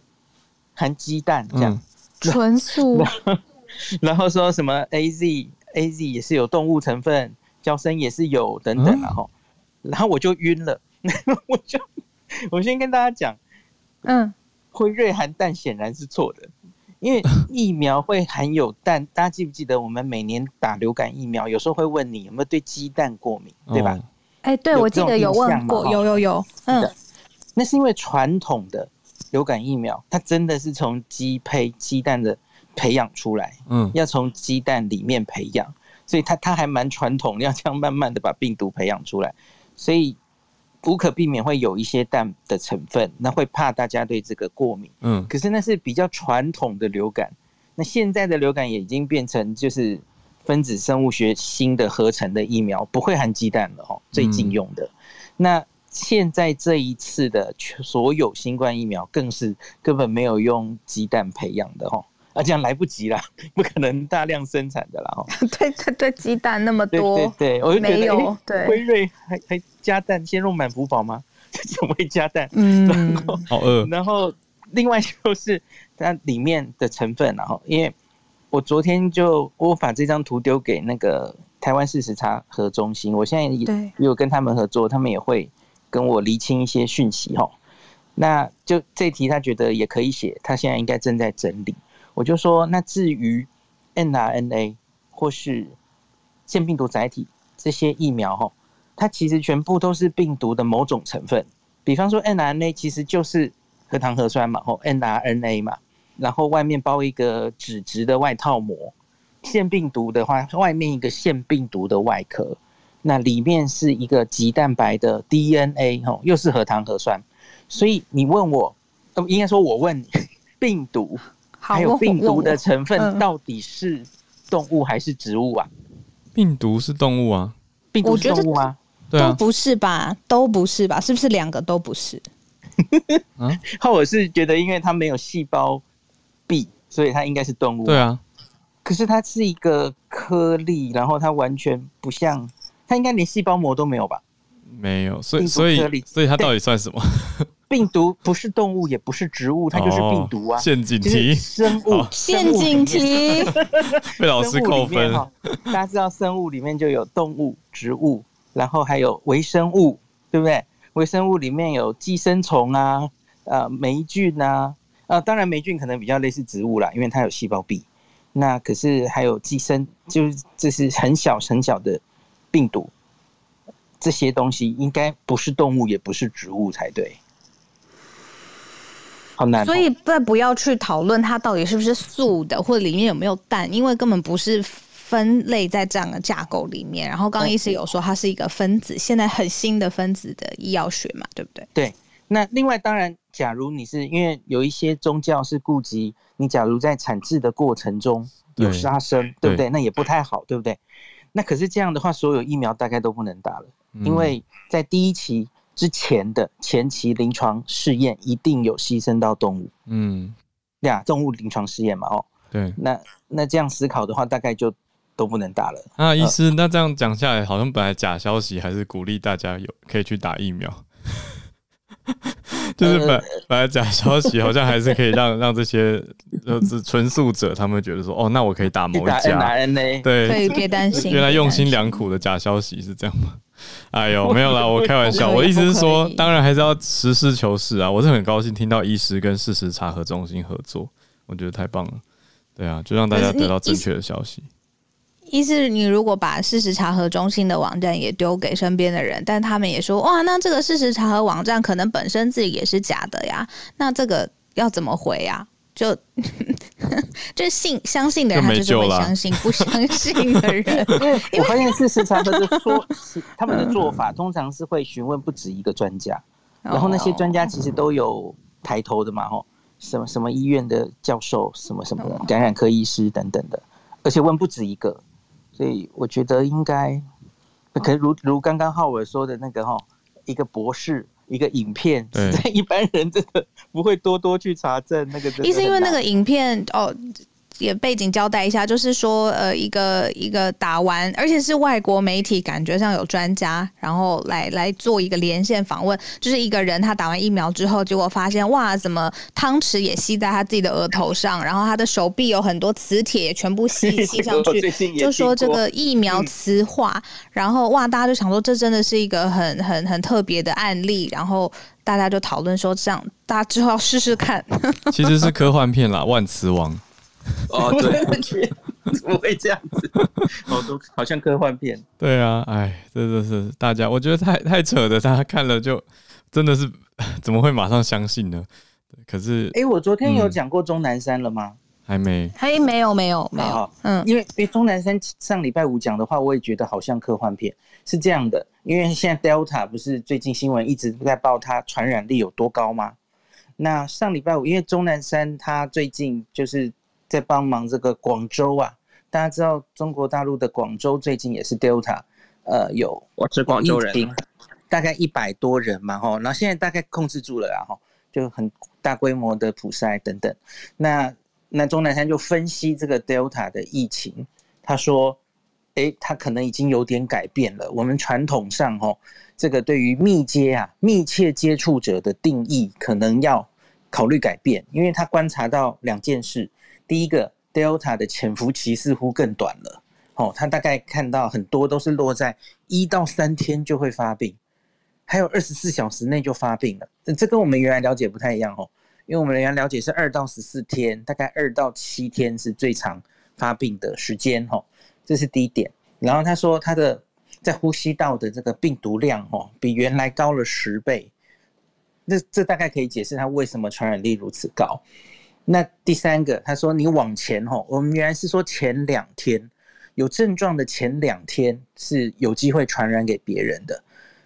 含鸡蛋这样，纯素。然后说什么 A Z A Z 也是有动物成分，娇生也是有等等，然后，然后我就晕了，我就我先跟大家讲，嗯，辉瑞含蛋显然是错的，因为疫苗会含有蛋，大家记不记得我们每年打流感疫苗，有时候会问你有没有对鸡蛋过敏，对吧？哎，欸、对，我记得有问过，有有有，嗯，那是因为传统的流感疫苗，它真的是从鸡胚鸡蛋的培养出来，嗯，要从鸡蛋里面培养，所以它它还蛮传统，要这样慢慢的把病毒培养出来，所以无可避免会有一些蛋的成分，那会怕大家对这个过敏，嗯，可是那是比较传统的流感，那现在的流感也已经变成就是。分子生物学新的合成的疫苗不会含鸡蛋了哦，最近用的。嗯、那现在这一次的所有新冠疫苗，更是根本没有用鸡蛋培养的哦，啊，这样来不及了，不可能大量生产的啦哦。对对对，鸡蛋那么多，对我就觉得没有。对，辉瑞还还加蛋，先用满福宝吗？怎么会加蛋？嗯，好饿。然后另外就是它里面的成分，然后因为我昨天就我把这张图丢给那个台湾事实查核中心，我现在也有跟他们合作，他们也会。跟我厘清一些讯息哈，那就这题他觉得也可以写，他现在应该正在整理。我就说，那至于 mRNA 或是腺病毒载体这些疫苗哈，它其实全部都是病毒的某种成分。比方说 mRNA 其实就是核糖核酸嘛，吼 mRNA 嘛，然后外面包一个脂质的外套膜。腺病毒的话，外面一个腺病毒的外壳。那里面是一个棘蛋白的 DNA 吼，又是核糖核酸，所以你问我，应该说我问你，病毒还有病毒的成分到底是动物还是植物啊？病毒是动物啊，病毒是动物啊，都不是吧？都不是吧？是不是两个都不是？啊，我是觉得，因为它没有细胞壁，所以它应该是动物。对啊，可是它是一个颗粒，然后它完全不像。它应该连细胞膜都没有吧？没有，所以所以所以它到底算什么？病毒不是动物，也不是植物，它就是病毒啊！陷阱题，生物陷阱题，被老师扣分。大家知道生物里面就有动物、植物，然后还有微生物，对不对？微生物里面有寄生虫啊，呃，霉菌啊，呃，当然霉菌可能比较类似植物啦，因为它有细胞壁。那可是还有寄生，就是这是很小很小的。病毒这些东西应该不是动物，也不是植物才对，好难。所以再不要去讨论它到底是不是素的，或者里面有没有蛋，因为根本不是分类在这样的架构里面。然后刚刚医师有说它是一个分子，现在很新的分子的医药学嘛，对不对？对。那另外，当然，假如你是因为有一些宗教是顾及你，假如在产制的过程中有杀生，对，对不对？那也不太好，对不对？那可是这样的话，所有疫苗大概都不能打了，嗯、因为在第一期之前的前期临床试验一定有牺牲到动物。嗯，对啊，动物临床试验嘛，哦，对，那那这样思考的话，大概就都不能打了。那，医师，呃、那这样讲下来，好像本来假消息还是鼓励大家有可以去打疫苗。就是本本来假消息好像还是可以让让这些就是纯素者他们觉得说哦，那我可以打某一家，对，可以别担心。原来用心良苦的假消息是这样吗？哎呦，没有啦，我开玩笑。我的意思是说，当然还是要实事求是啊。我是很高兴听到医师跟事实查核中心合作，我觉得太棒了。对啊，就让大家得到正确的消息。意思，你如果把事实查核中心的网站也丢给身边的人，但他们也说哇，那这个事实查核网站可能本身自己也是假的呀，那这个要怎么回呀？就就信相信的人他就是会相信，不相 信的人，因为我发现事实查核的说，他们的做法通常是会询问不止一个专家，然后那些专家其实都有抬头的嘛，吼，什么什么医院的教授，什么什么感染科医师等等的，而且问不止一个。所以我觉得应该，可能如如刚刚浩伟说的那个哈，一个博士一个影片，在一般人真的不会多多去查证那个。意思因为那个影片哦。也背景交代一下，就是说，呃，一个一个打完，而且是外国媒体，感觉上有专家，然后来来做一个连线访问，就是一个人他打完疫苗之后，结果发现哇，怎么汤匙也吸在他自己的额头上，然后他的手臂有很多磁铁也全部吸吸上去，就说这个疫苗磁化，然后哇，大家就想说这真的是一个很很很特别的案例，然后大家就讨论说这样，大家之后要试试看。其实是科幻片啦，《万磁王》。哦，对，怎么会这样子？好多好像科幻片。对啊，哎，真的是大家，我觉得太太扯的，大家看了就真的是 怎么会马上相信呢？可是，哎、欸，我昨天有讲过钟南山了吗？嗯、还没，还没有，没有，没有。嗯，因为因为钟南山上礼拜五讲的话，我也觉得好像科幻片。是这样的，因为现在 Delta 不是最近新闻一直在报它传染力有多高吗？那上礼拜五，因为钟南山他最近就是。在帮忙这个广州啊，大家知道中国大陆的广州最近也是 Delta，呃，有我是广州人，大概一百多人嘛，吼，然后现在大概控制住了啦，吼，就很大规模的普筛等等。那那钟南山就分析这个 Delta 的疫情，他说，诶，他可能已经有点改变了。我们传统上，吼，这个对于密接啊、密切接触者的定义，可能要考虑改变，因为他观察到两件事。第一个，Delta 的潜伏期似乎更短了，哦，他大概看到很多都是落在一到三天就会发病。还有二十四小时内就发病了，这跟我们原来了解不太一样哦。因为我们原来了解是二到十四天，大概二到七天是最长发病的时间哦。这是第一点。然后他说他的在呼吸道的这个病毒量哦，比原来高了十倍。这这大概可以解释他为什么传染力如此高。那第三个，他说你往前吼，我们原来是说前两天有症状的前两天是有机会传染给别人的。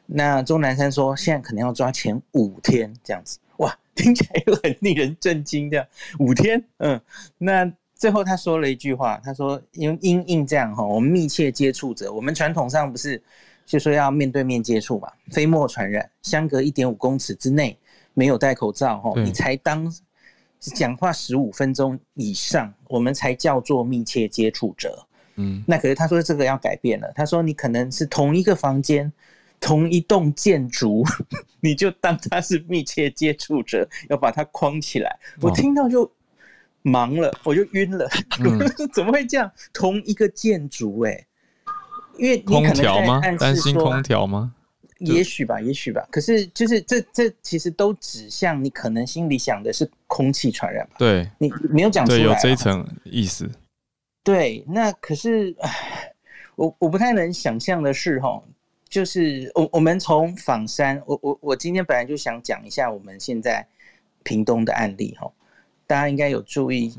那钟南山说，现在可能要抓前五天这样子，哇，听起来又很令人震惊的五天，嗯，那最后他说了一句话，他说因为因应这样哈，我们密切接触者，我们传统上不是就说要面对面接触嘛，飞沫传染，相隔一点五公尺之内没有戴口罩哈，你才当讲话十五分钟以上，我们才叫做密切接触者，嗯，那可是他说这个要改变了，他说你可能是同一个房间。同一栋建筑，你就当他是密切接触者，要把它框起来。我听到就忙了，我就晕了。嗯、怎么会这样？同一个建筑、欸，哎，因为空调吗？担心空调吗？也许吧，也许吧。可是就是这这其实都指向你可能心里想的是空气传染吧？对，你没有讲出来，有这一层意思。对，那可是我我不太能想象的是，哈。就是我我们从仿山，我我我今天本来就想讲一下我们现在屏东的案例哈，大家应该有注意，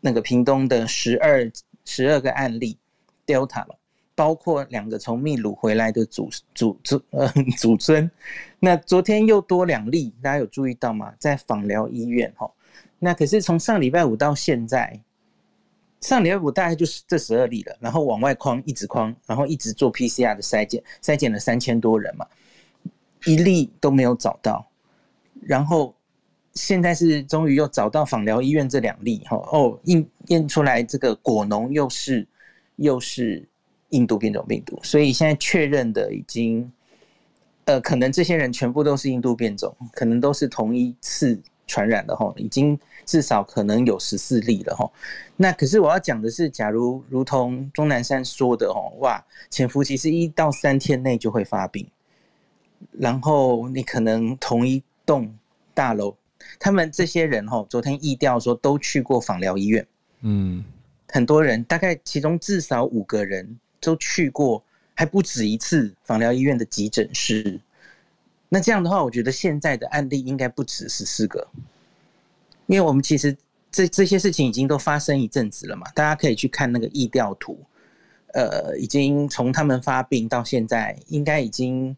那个屏东的十二十二个案例 Delta 嘛，包括两个从秘鲁回来的祖祖祖呃 祖孙，那昨天又多两例，大家有注意到吗？在访疗医院哈，那可是从上礼拜五到现在。上礼拜五大概就是这十二例了，然后往外框一直框，然后一直做 PCR 的筛检，筛检了三千多人嘛，一例都没有找到，然后现在是终于又找到访疗医院这两例哈哦，验验出来这个果农又是又是印度变种病毒，所以现在确认的已经，呃，可能这些人全部都是印度变种，可能都是同一次传染的哈，已经。至少可能有十四例了哈，那可是我要讲的是，假如如同钟南山说的哦，哇，潜伏期是一到三天内就会发病，然后你可能同一栋大楼，他们这些人哈，昨天意调说都去过访疗医院，嗯，很多人，大概其中至少五个人都去过，还不止一次枋寮医院的急诊室，那这样的话，我觉得现在的案例应该不止十四个。因为我们其实这这些事情已经都发生一阵子了嘛，大家可以去看那个疫调图，呃，已经从他们发病到现在，应该已经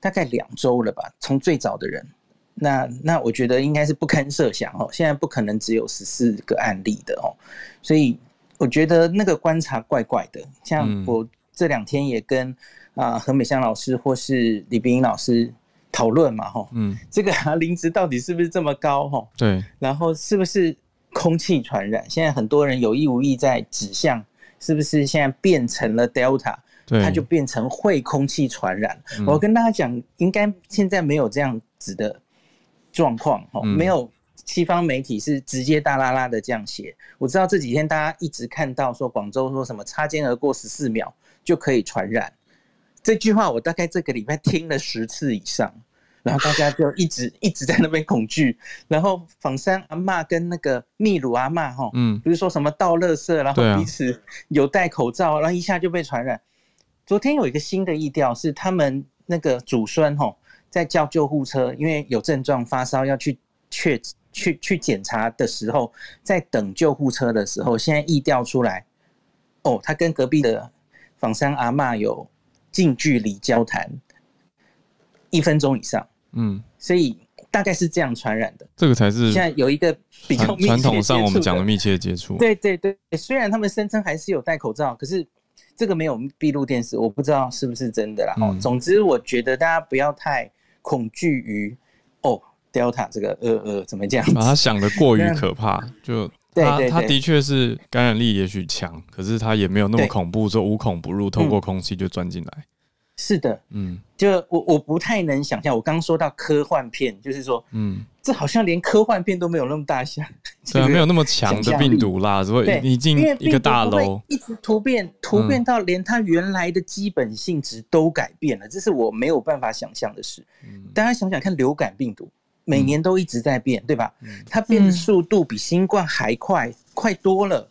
大概两周了吧。从最早的人，那那我觉得应该是不堪设想哦，现在不可能只有十四个案例的哦，所以我觉得那个观察怪怪的。像我这两天也跟啊何美香老师或是李冰英老师。讨论嘛，哈，嗯，这个啊，林值到底是不是这么高，哈？对，然后是不是空气传染？现在很多人有意无意在指向，是不是现在变成了 Delta，对，它就变成会空气传染？嗯、我跟大家讲，应该现在没有这样子的状况，哈、嗯，没有西方媒体是直接大拉拉的这样写。我知道这几天大家一直看到说广州说什么擦肩而过十四秒就可以传染。这句话我大概这个礼拜听了十次以上，然后大家就一直 一直在那边恐惧，然后仿山阿妈跟那个秘鲁阿妈哈，嗯，不是说什么倒垃圾，然后彼此有戴口罩，然后一下就被传染。昨天有一个新的意调是他们那个祖孙哈，在叫救护车，因为有症状发烧要去确去去检查的时候，在等救护车的时候，现在意调出来，哦，他跟隔壁的仿山阿嬷有。近距离交谈一分钟以上，嗯，所以大概是这样传染的。这个才是现在有一个比较传统上我们讲的密切接触。对对对，虽然他们声称还是有戴口罩，可是这个没有闭路电视，我不知道是不是真的啦。哦、嗯，总之我觉得大家不要太恐惧于哦，Delta 这个呃呃怎么讲？把它想的过于可怕，就 它它的确是感染力也许强，可是它也没有那么恐怖，说无孔不入，透过空气就钻进来。嗯是的，嗯，就我我不太能想象，我刚说到科幻片，就是说，嗯，这好像连科幻片都没有那么大像，对啊，没有那么强的病毒啦，只会你进一个大楼，一直突变，突变到连它原来的基本性质都改变了，这是我没有办法想象的事。大家想想看，流感病毒每年都一直在变，对吧？它变的速度比新冠还快，快多了。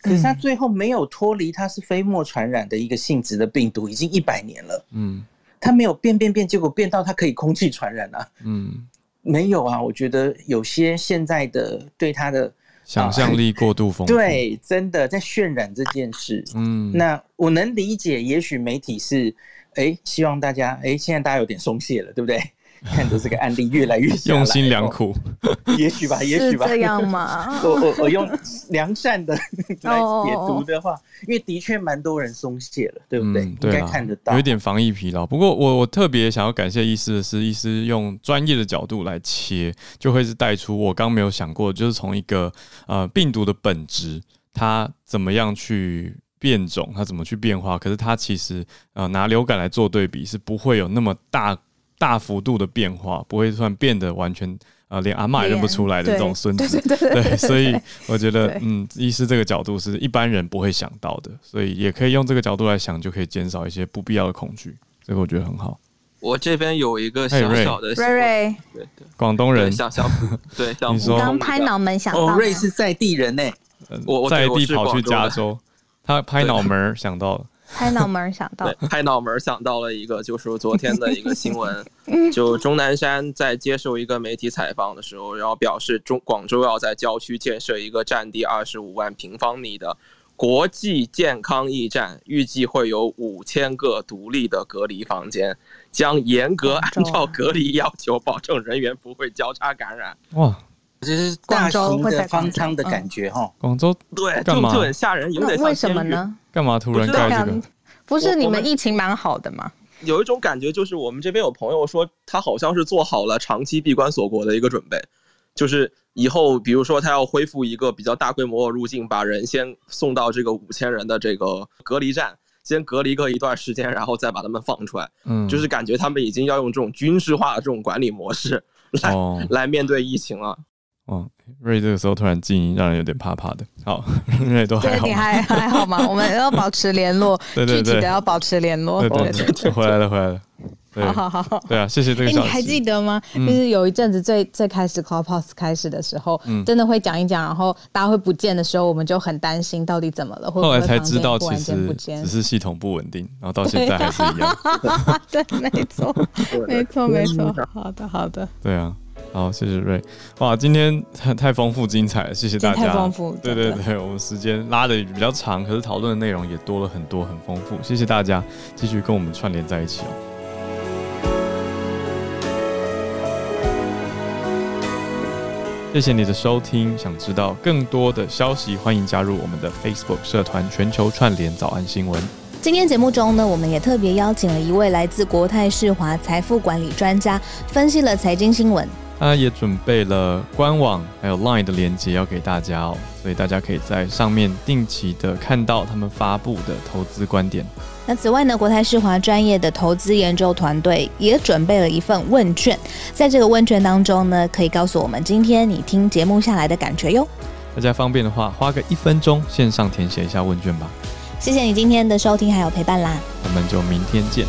可是它最后没有脱离它是飞沫传染的一个性质的病毒，已经一百年了。嗯，它没有变变变，结果变到它可以空气传染啊。嗯，没有啊。我觉得有些现在的对它的想象力过度丰富，对，真的在渲染这件事。嗯，那我能理解，也许媒体是哎，希望大家哎，现在大家有点松懈了，对不对？看着这个案例越来越用心良苦，也许吧，也许吧，这样吗？我我我用良善的 来解读的话，因为的确蛮多人松懈了，对不对？嗯、对应该看得到，有一点防疫疲劳。不过我我特别想要感谢医师的是，医师用专业的角度来切，就会是带出我刚没有想过，就是从一个呃病毒的本质，它怎么样去变种，它怎么去变化，可是它其实呃拿流感来做对比，是不会有那么大。大幅度的变化不会算变得完全呃，连阿嬷也认不出来的这种孙子，对，对，对，对，所以我觉得嗯，医师这个角度是一般人不会想到的，所以也可以用这个角度来想，就可以减少一些不必要的恐惧，这个我觉得很好。我这边有一个小小的瑞瑞，对对，广东人，小小对，你说。刚拍脑门想到，哦，瑞是在地人呢，我在地跑去加州，他拍脑门想到了。拍脑门想到，对，拍脑门想到了一个，就是昨天的一个新闻，就钟南山在接受一个媒体采访的时候，然后表示中广州要在郊区建设一个占地二十五万平方米的国际健康驿站，预计会有五千个独立的隔离房间，将严格按照隔离要求，保证人员不会交叉感染。哇！这是大型的方舱的感觉哈，广州对，就就很吓人，有点为什么呢？干嘛突然盖这个？不是你们疫情蛮好的吗？有一种感觉，就是我们这边有朋友说，他好像是做好了长期闭关锁国的一个准备，就是以后比如说他要恢复一个比较大规模的入境，把人先送到这个五千人的这个隔离站，先隔离个一段时间，然后再把他们放出来。嗯，就是感觉他们已经要用这种军事化的这种管理模式来、哦、来面对疫情了。哦，瑞这个时候突然静音，让人有点怕怕的。好，瑞都还好，你还还好吗？我们要保持联络，对对对，具体的要保持联络。对对对，回来了回来了。好好好，对啊，谢谢这个。你还记得吗？就是有一阵子最最开始 Clubhouse 开始的时候，真的会讲一讲，然后大家会不见的时候，我们就很担心到底怎么了。后来才知道，其实只是系统不稳定，然后到现在还是一样。对，没错，没错，没错。好的，好的。对啊。好，谢谢瑞。哇，今天太太丰富精彩了，谢谢大家。太丰富，对对对，我们时间拉的比较长，可是讨论的内容也多了很多，很丰富。谢谢大家继续跟我们串联在一起哦。谢谢你的收听，想知道更多的消息，欢迎加入我们的 Facebook 社团“全球串联早安新闻”。今天节目中呢，我们也特别邀请了一位来自国泰世华财富管理专家，分析了财经新闻。他也准备了官网还有 Line 的链接要给大家哦，所以大家可以在上面定期的看到他们发布的投资观点。那此外呢，国泰世华专业的投资研究团队也准备了一份问卷，在这个问卷当中呢，可以告诉我们今天你听节目下来的感觉哟。大家方便的话，花个一分钟线上填写一下问卷吧。谢谢你今天的收听还有陪伴啦，我们就明天见。